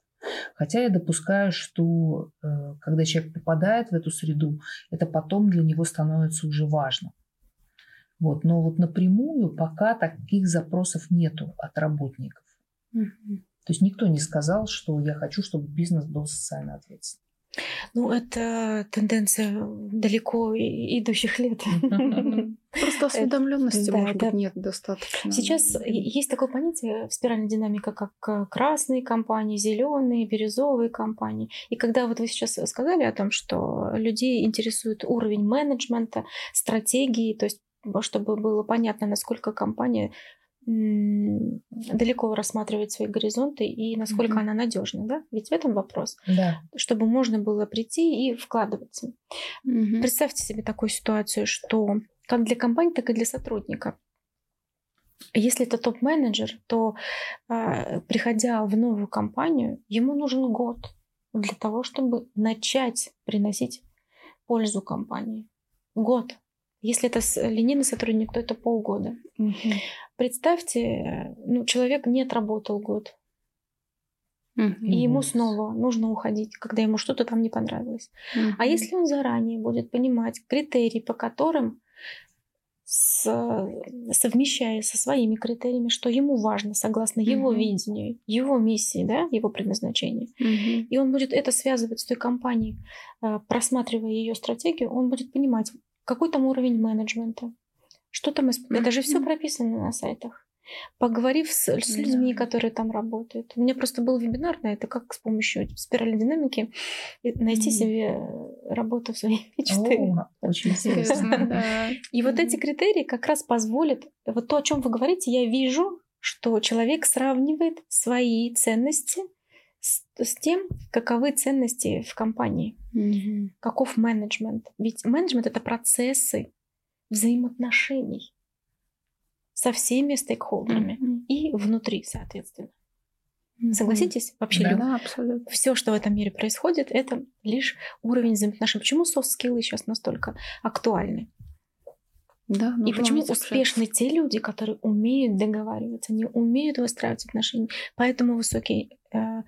Speaker 4: Хотя я допускаю, что э, когда человек попадает в эту среду, это потом для него становится уже важно. Вот. Но вот напрямую пока таких запросов нету от работников. Mm-hmm. То есть никто не сказал, что я хочу, чтобы бизнес был социально ответственным.
Speaker 2: Ну, это тенденция далеко идущих лет. [laughs]
Speaker 1: Просто осведомленности, может быть, нет достаточно.
Speaker 2: Сейчас есть такое понятие в спиральной динамике, как э, красные компании, зеленые, бирюзовые компании. И когда вот вы сейчас сказали о том, что людей интересует уровень менеджмента, стратегии, то есть чтобы было понятно, насколько компания далеко рассматривать свои горизонты и насколько mm-hmm. она надежна, да? Ведь в этом вопрос.
Speaker 4: Да.
Speaker 2: Чтобы можно было прийти и вкладываться. Mm-hmm. Представьте себе такую ситуацию, что как для компании, так и для сотрудника. Если это топ-менеджер, то а, приходя в новую компанию, ему нужен год для того, чтобы начать приносить пользу компании. Год. Если это линейный сотрудник, то это полгода. Угу. Представьте, ну, человек не отработал год. Угу. И ему снова нужно уходить, когда ему что-то там не понравилось. Угу. А если он заранее будет понимать критерии, по которым с, совмещая со своими критериями, что ему важно согласно его видению, его миссии, да, его предназначению. mm И он будет это связывать с той компанией, э, просматривая ее стратегию, он будет понимать, какой там уровень менеджмента, что там. Это же все прописано на сайтах. Поговорив с, с людьми, которые там работают. У меня просто был вебинар на это, как с помощью спирали динамики найти себе работу в своей [laughs] мечты.
Speaker 4: очень интересно.
Speaker 2: И вот эти критерии как раз позволят, вот то, о чем вы говорите, я вижу, что человек сравнивает свои ценности с, с тем, каковы ценности в компании, mm-hmm. каков менеджмент. Ведь менеджмент это процессы взаимоотношений со всеми стейкхолдерами mm-hmm. и внутри, соответственно. Mm-hmm. Согласитесь? Вообще
Speaker 1: да, да, абсолютно.
Speaker 2: Все, что в этом мире происходит, это лишь уровень взаимоотношений. Почему софт-скиллы сейчас настолько актуальны?
Speaker 1: Да,
Speaker 2: и почему успешны те люди, которые умеют договариваться, не умеют выстраивать отношения. Поэтому высокий э,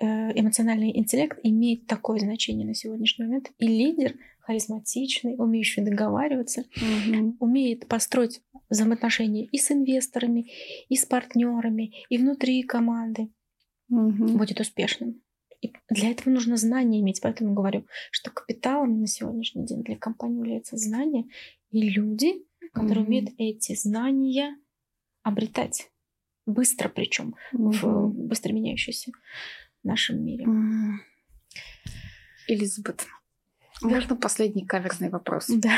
Speaker 2: эмоциональный интеллект имеет такое значение на сегодняшний момент. И лидер харизматичный, умеющий договариваться, угу. умеет построить взаимоотношения и с инвесторами, и с партнерами, и внутри команды, угу. будет успешным. И для этого нужно знания иметь. Поэтому говорю, что капиталом на сегодняшний день для компании является знание и люди, которые mm-hmm. умеют эти знания обретать быстро, причем mm-hmm. в быстро меняющемся нашем мире.
Speaker 1: Элизабет, можно последний каверзный вопрос?
Speaker 2: Да.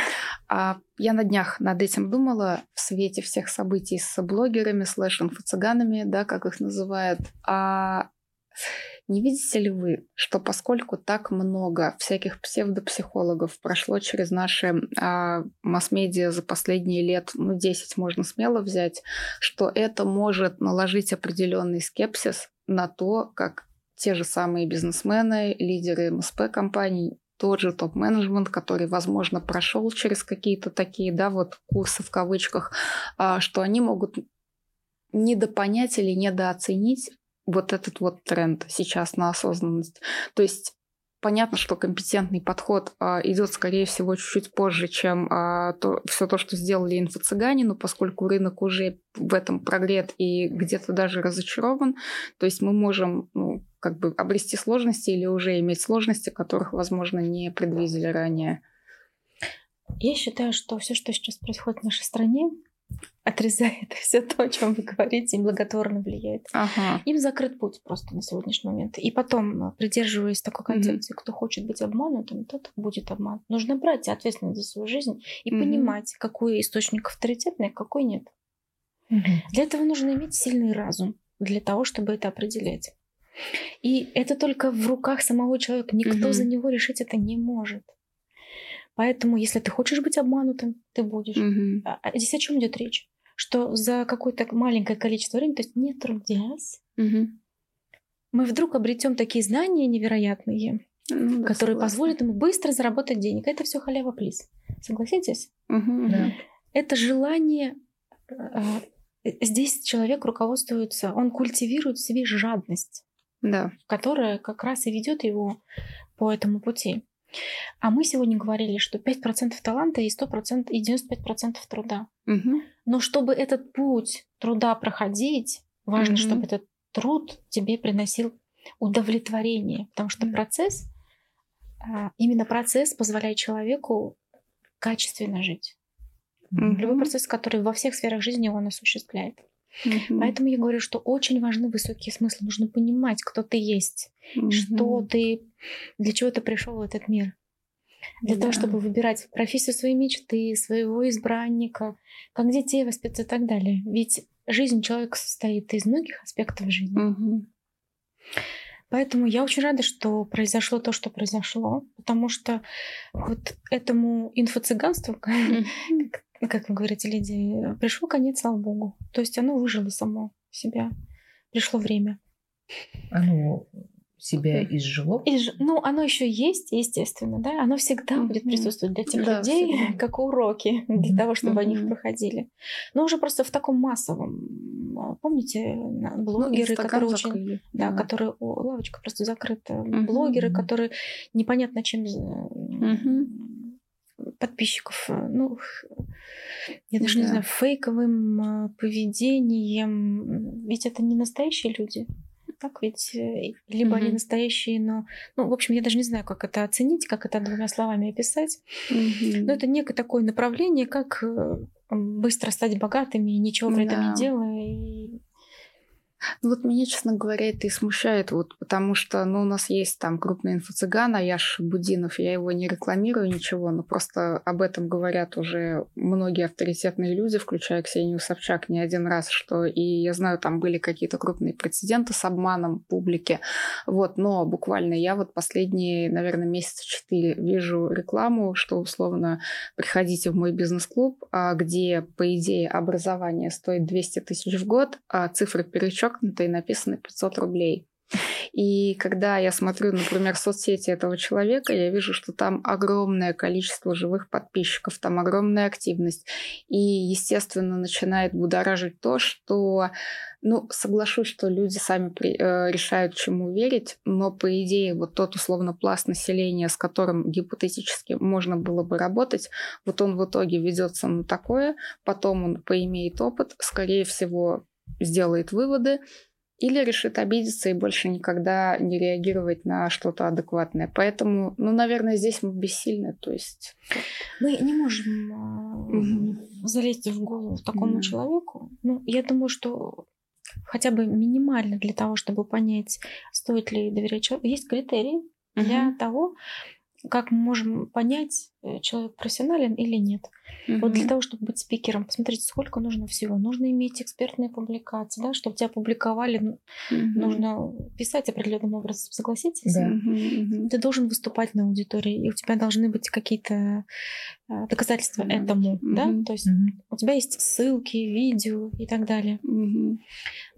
Speaker 1: А, я на днях над этим думала в свете всех событий с блогерами, слэш-инфо-цыганами, да, как их называют. А не видите ли вы, что поскольку так много всяких псевдопсихологов прошло через наши а, масс-медиа за последние лет, ну, 10 можно смело взять, что это может наложить определенный скепсис на то, как те же самые бизнесмены, лидеры МСП-компаний, тот же топ-менеджмент, который, возможно, прошел через какие-то такие, да, вот курсы в кавычках, а, что они могут недопонять или недооценить вот этот вот тренд сейчас на осознанность. То есть понятно, что компетентный подход а, идет, скорее всего, чуть-чуть позже, чем а, то, все то, что сделали инфо-цыгане, но поскольку рынок уже в этом прогрет и где-то даже разочарован, то есть мы можем ну, как бы обрести сложности или уже иметь сложности, которых, возможно, не предвидели ранее.
Speaker 2: Я считаю, что все, что сейчас происходит в нашей стране, отрезает [laughs] все то, о чем вы говорите, им благотворно влияет.
Speaker 1: Ага.
Speaker 2: Им закрыт путь просто на сегодняшний момент. И потом, э, придерживаясь такой концепции, угу. кто хочет быть обманутым, тот будет обман. Нужно брать ответственность за свою жизнь и угу. понимать, какой источник авторитетный, а какой нет. Угу. Для этого нужно иметь сильный разум, для того, чтобы это определять. И это только в руках самого человека. Никто угу. за него решить это не может. Поэтому, если ты хочешь быть обманутым, ты будешь.
Speaker 1: Угу.
Speaker 2: А здесь о чем идет речь? Что за какое-то маленькое количество времени, то есть не трудясь,
Speaker 1: угу.
Speaker 2: мы вдруг обретем такие знания невероятные, ну, которые согласна. позволят ему быстро заработать денег. Это все халява плиз. Согласитесь?
Speaker 1: Угу, да.
Speaker 2: Это желание. А, здесь человек руководствуется, он культивирует в себе жадность,
Speaker 1: да.
Speaker 2: которая как раз и ведет его по этому пути. А мы сегодня говорили, что 5% таланта и 100% и 95% труда.
Speaker 1: Угу.
Speaker 2: Но чтобы этот путь труда проходить, важно, угу. чтобы этот труд тебе приносил удовлетворение, потому что процесс, а, именно процесс позволяет человеку качественно жить. Угу. Любой процесс, который во всех сферах жизни он осуществляет.
Speaker 1: Угу.
Speaker 2: Поэтому я говорю, что очень важны высокие смыслы. Нужно понимать, кто ты есть, угу. что ты, для чего ты пришел в этот мир. Для да. того, чтобы выбирать профессию своей мечты, своего избранника, как детей воспитывать и так далее. Ведь жизнь человека состоит из многих аспектов жизни.
Speaker 1: Угу.
Speaker 2: Поэтому я очень рада, что произошло то, что произошло, потому что вот этому инфо-цыганству, [laughs] ну, как вы говорите, леди, пришел конец, слава богу. То есть оно выжило само себя. Пришло время.
Speaker 4: Оно себя изжило?
Speaker 2: Изж... Ну, оно еще есть, естественно, да. Оно всегда mm-hmm. будет присутствовать для тех
Speaker 1: да,
Speaker 2: людей,
Speaker 1: всегда. [laughs]
Speaker 2: как уроки, для mm-hmm. того, чтобы mm-hmm. они их проходили. Но уже просто в таком массовом. А, помните, блогеры, ну, которые очень. Да, да, которые. О, лавочка просто закрыта. Mm-hmm. Блогеры, которые непонятно чем.
Speaker 1: Mm-hmm
Speaker 2: подписчиков, э, ну, я даже да. не знаю, фейковым э, поведением. Ведь это не настоящие люди. Так ведь э, либо угу. они настоящие, но, ну, в общем, я даже не знаю, как это оценить, как это двумя словами описать.
Speaker 1: Угу.
Speaker 2: Но это некое такое направление, как быстро стать богатыми, ничего при да. этом не делая, и
Speaker 1: ну вот меня, честно говоря, это и смущает, вот, потому что ну, у нас есть там крупный инфо-цыган, Аяш Будинов, я его не рекламирую ничего, но просто об этом говорят уже многие авторитетные люди, включая Ксению Собчак не один раз, что и я знаю, там были какие-то крупные прецеденты с обманом публики, вот, но буквально я вот последние, наверное, месяца четыре вижу рекламу, что условно приходите в мой бизнес-клуб, а, где, по идее, образование стоит 200 тысяч в год, а цифры перечет подчеркнуто и написано 500 рублей. И когда я смотрю, например, соцсети этого человека, я вижу, что там огромное количество живых подписчиков, там огромная активность. И, естественно, начинает будоражить то, что ну, соглашусь, что люди сами при, э, решают, чему верить, но по идее вот тот условно пласт населения, с которым гипотетически можно было бы работать, вот он в итоге ведется на такое, потом он поимеет опыт, скорее всего сделает выводы, или решит обидеться и больше никогда не реагировать на что-то адекватное. Поэтому, ну, наверное, здесь мы бессильны. То есть
Speaker 2: мы не можем угу. залезть в голову такому да. человеку. Ну, я думаю, что хотя бы минимально для того, чтобы понять, стоит ли доверять человеку. Есть критерии угу. для того, как мы можем понять, э, человек профессионален или нет. Mm-hmm. Вот для того, чтобы быть спикером, посмотрите, сколько нужно всего. Нужно иметь экспертные публикации, да, чтобы тебя публиковали, mm-hmm. нужно писать определенным образом, согласитесь? Да. Mm-hmm. Ты должен выступать на аудитории, и у тебя должны быть какие-то э, доказательства mm-hmm. этому, mm-hmm. да, то есть mm-hmm. у тебя есть ссылки, видео и так далее. Mm-hmm.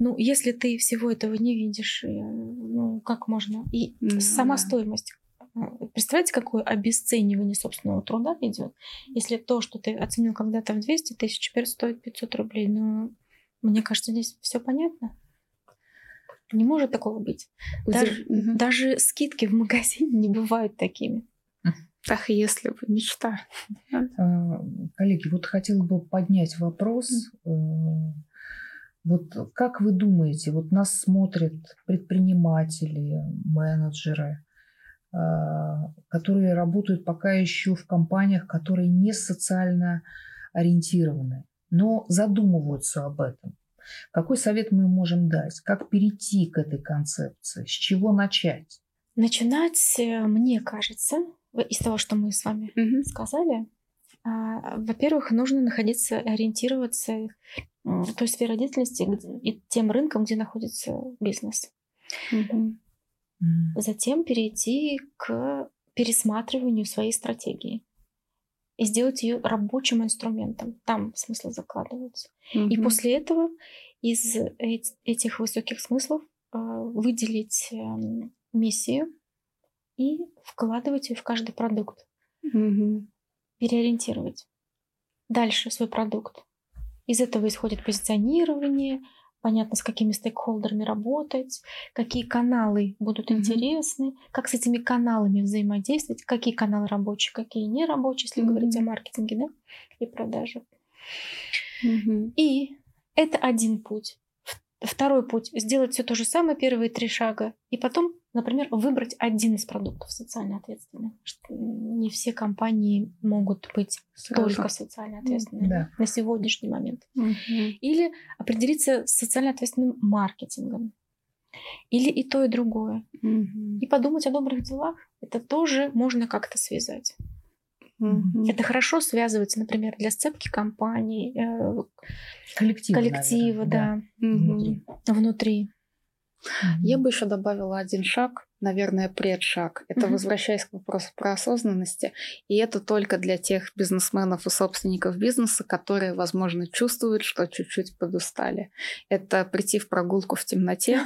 Speaker 2: Ну, если ты всего этого не видишь, э, ну, как можно? И mm-hmm. сама стоимость Представляете, какое обесценивание собственного труда идет? Если то, что ты оценил когда-то в 200 тысяч, теперь стоит 500 рублей. Ну, мне кажется, здесь все понятно. Не может такого быть. Даже, угу. даже скидки в магазине не бывают такими.
Speaker 1: Ах, если бы мечта.
Speaker 4: А, коллеги, вот хотела бы поднять вопрос. Э, вот как вы думаете, вот нас смотрят предприниматели, менеджеры, которые работают пока еще в компаниях, которые не социально ориентированы, но задумываются об этом. Какой совет мы можем дать? Как перейти к этой концепции? С чего начать?
Speaker 2: Начинать, э, мне кажется, из того, что мы с вами угу. сказали, а, во-первых, нужно находиться, ориентироваться в той сфере деятельности и тем рынком, где находится бизнес. Затем перейти к пересматриванию своей стратегии и сделать ее рабочим инструментом. Там смысл закладывается. Mm-hmm. И после этого из этих высоких смыслов а, выделить эм, миссию и вкладывать ее в каждый продукт. Mm-hmm. Переориентировать дальше свой продукт. Из этого исходит позиционирование, понятно, с какими стейкхолдерами работать, какие каналы будут mm-hmm. интересны, как с этими каналами взаимодействовать, какие каналы рабочие, какие не рабочие, если mm-hmm. говорить о маркетинге да, и продаже. Mm-hmm. И это один путь. Второй путь – сделать все то же самое, первые три шага, и потом, например, выбрать один из продуктов социально ответственных. Не все компании могут быть Сразу. только социально ответственными да. на сегодняшний момент. Угу. Или определиться с социально ответственным маркетингом. Или и то, и другое. Угу. И подумать о добрых делах. Это тоже можно как-то связать. Угу. Это хорошо связывается, например, для сцепки компаний, э, коллектива, коллектива да, да. Внутри. внутри.
Speaker 1: Я бы еще добавила один шаг наверное, предшаг. Это mm-hmm. возвращаясь к вопросу про осознанности. И это только для тех бизнесменов и собственников бизнеса, которые, возможно, чувствуют, что чуть-чуть подустали. Это прийти в прогулку в темноте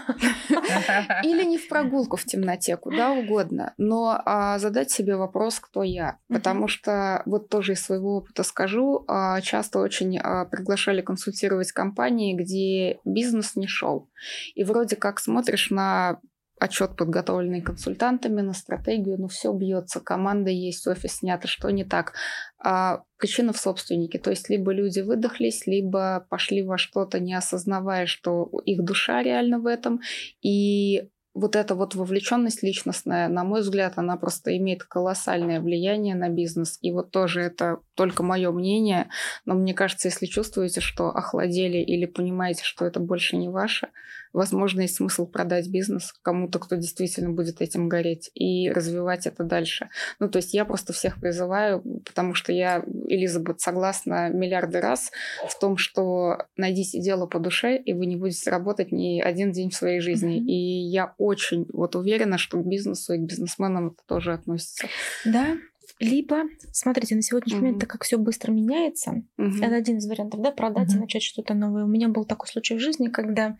Speaker 1: [laughs] или не в прогулку в темноте, куда угодно, но а, задать себе вопрос, кто я. Потому что вот тоже из своего опыта скажу, а, часто очень а, приглашали консультировать компании, где бизнес не шел. И вроде как смотришь на отчет, подготовленный консультантами на стратегию, ну все бьется, команда есть, офис снят, а что не так? А причина в собственнике, то есть либо люди выдохлись, либо пошли во что-то, не осознавая, что их душа реально в этом, и вот эта вот вовлеченность личностная, на мой взгляд, она просто имеет колоссальное влияние на бизнес. И вот тоже это только мое мнение, но мне кажется, если чувствуете, что охладели или понимаете, что это больше не ваше, возможно, есть смысл продать бизнес кому-то, кто действительно будет этим гореть и развивать это дальше. Ну, то есть я просто всех призываю, потому что я, Элизабет, согласна миллиарды раз в том, что найдите дело по душе, и вы не будете работать ни один день в своей жизни. Mm-hmm. И я очень вот уверена, что к бизнесу и к бизнесменам это тоже относится.
Speaker 2: Да, либо, смотрите, на сегодняшний момент, так как все быстро меняется, это один из вариантов, да, продать и начать что-то новое. У меня был такой случай в жизни, когда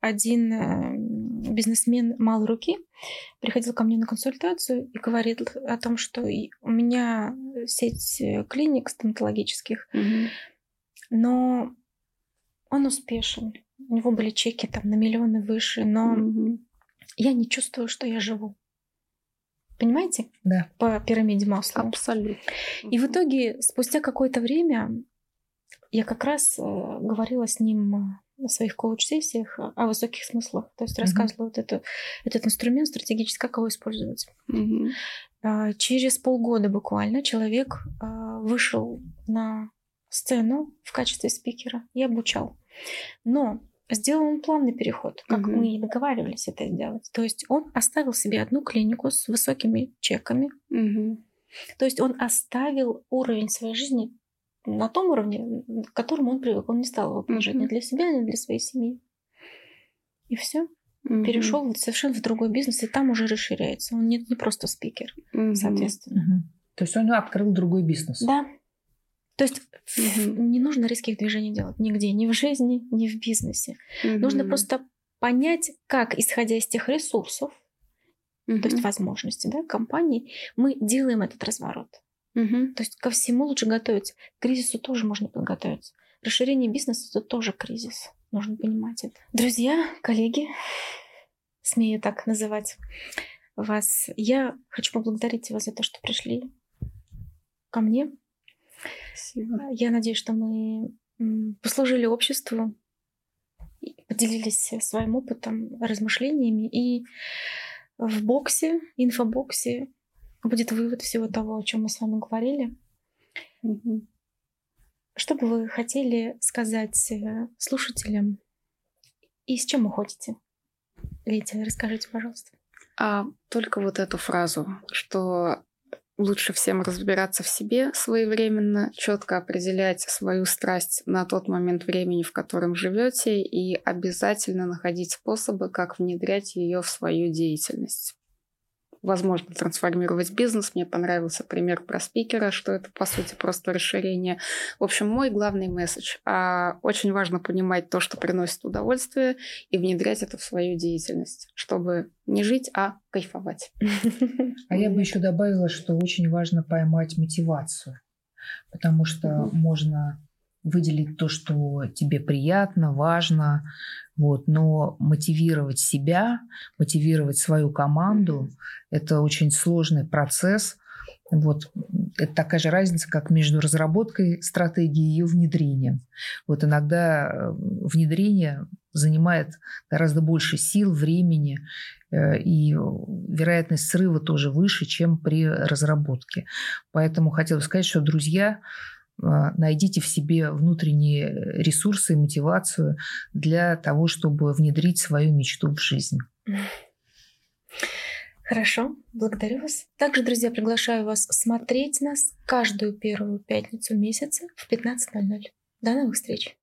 Speaker 2: один бизнесмен малой руки приходил ко мне на консультацию и говорил о том, что у меня сеть э, клиник стоматологических,
Speaker 1: Мгм.
Speaker 2: но он успешен. У него были чеки там на миллионы выше, но
Speaker 1: Мгм.
Speaker 2: я не чувствую, что я живу. Понимаете?
Speaker 4: Да.
Speaker 2: По пирамиде масла.
Speaker 1: Абсолютно.
Speaker 2: И в итоге, спустя какое-то время, я как раз э, говорила с ним э, на своих коуч-сессиях о о высоких смыслах. То есть
Speaker 4: Мгм.
Speaker 2: рассказывала вот эту, этот инструмент стратегически, как его использовать. А, Через полгода буквально человек а, вышел на сцену в качестве спикера и обучал. Но сделал он плавный переход, как
Speaker 1: Мгм.
Speaker 2: мы и договаривались это сделать. То есть он оставил себе одну клинику с высокими чеками.
Speaker 1: Мгм.
Speaker 2: То есть он оставил уровень своей жизни на том уровне, к которому он привык. Он не стал его понижать
Speaker 1: Мгм.
Speaker 2: ни для себя, ни для своей семьи. И все.
Speaker 1: Мгм.
Speaker 2: Перешел совершенно в другой бизнес, и там уже расширяется. Он не, не просто спикер,
Speaker 1: Мгм.
Speaker 2: соответственно.
Speaker 4: Мгм. То есть он открыл другой бизнес.
Speaker 2: Да. То есть
Speaker 1: Мгм.
Speaker 2: не нужно резких движений делать нигде, ни в жизни, ни в бизнесе. Нужно
Speaker 1: Мгм.
Speaker 2: просто понять, как, исходя из тех ресурсов, то есть возможностей да, компании, мы делаем этот разворот.
Speaker 1: Мгм.
Speaker 2: То есть ко всему лучше готовиться. К кризису тоже можно подготовиться. Расширение бизнеса это тоже кризис. Нужно понимать это. Друзья, коллеги, смею так называть вас, я хочу поблагодарить вас за то, что пришли ко мне.
Speaker 1: Спасибо.
Speaker 2: Я надеюсь, что мы послужили обществу, поделились своим опытом, размышлениями. И в боксе, инфобоксе будет вывод всего того, о чем мы с вами говорили. Что бы вы хотели сказать э, слушателям и с чем уходите? Лидия, расскажите, пожалуйста.
Speaker 1: А только вот эту фразу, что лучше всем разбираться в себе своевременно, четко определять свою страсть на тот момент времени, в котором живете, и обязательно находить способы, как внедрять ее в свою деятельность. Возможно, трансформировать бизнес. Мне понравился пример про спикера, что это, по сути, просто расширение. В общем, мой главный месседж. А, очень важно понимать то, что приносит удовольствие, и внедрять это в свою деятельность, чтобы не жить, а кайфовать. [laughs]
Speaker 4: А я бы еще добавила, что очень важно поймать мотивацию, потому что можно выделить то, что тебе приятно, важно, вот, но мотивировать себя, мотивировать свою команду – это очень сложный процесс. Вот, это такая же разница, как между разработкой стратегии и ее внедрением. Вот иногда э, внедрение занимает гораздо больше сил, времени, э, и вероятность срыва тоже выше, чем при разработке. Поэтому хотела сказать, что, друзья, найдите в себе внутренние ресурсы и мотивацию для того, чтобы внедрить свою мечту в жизнь.
Speaker 2: Хорошо, благодарю вас. Также, друзья, приглашаю вас смотреть нас каждую первую пятницу месяца в 15.00. До новых встреч!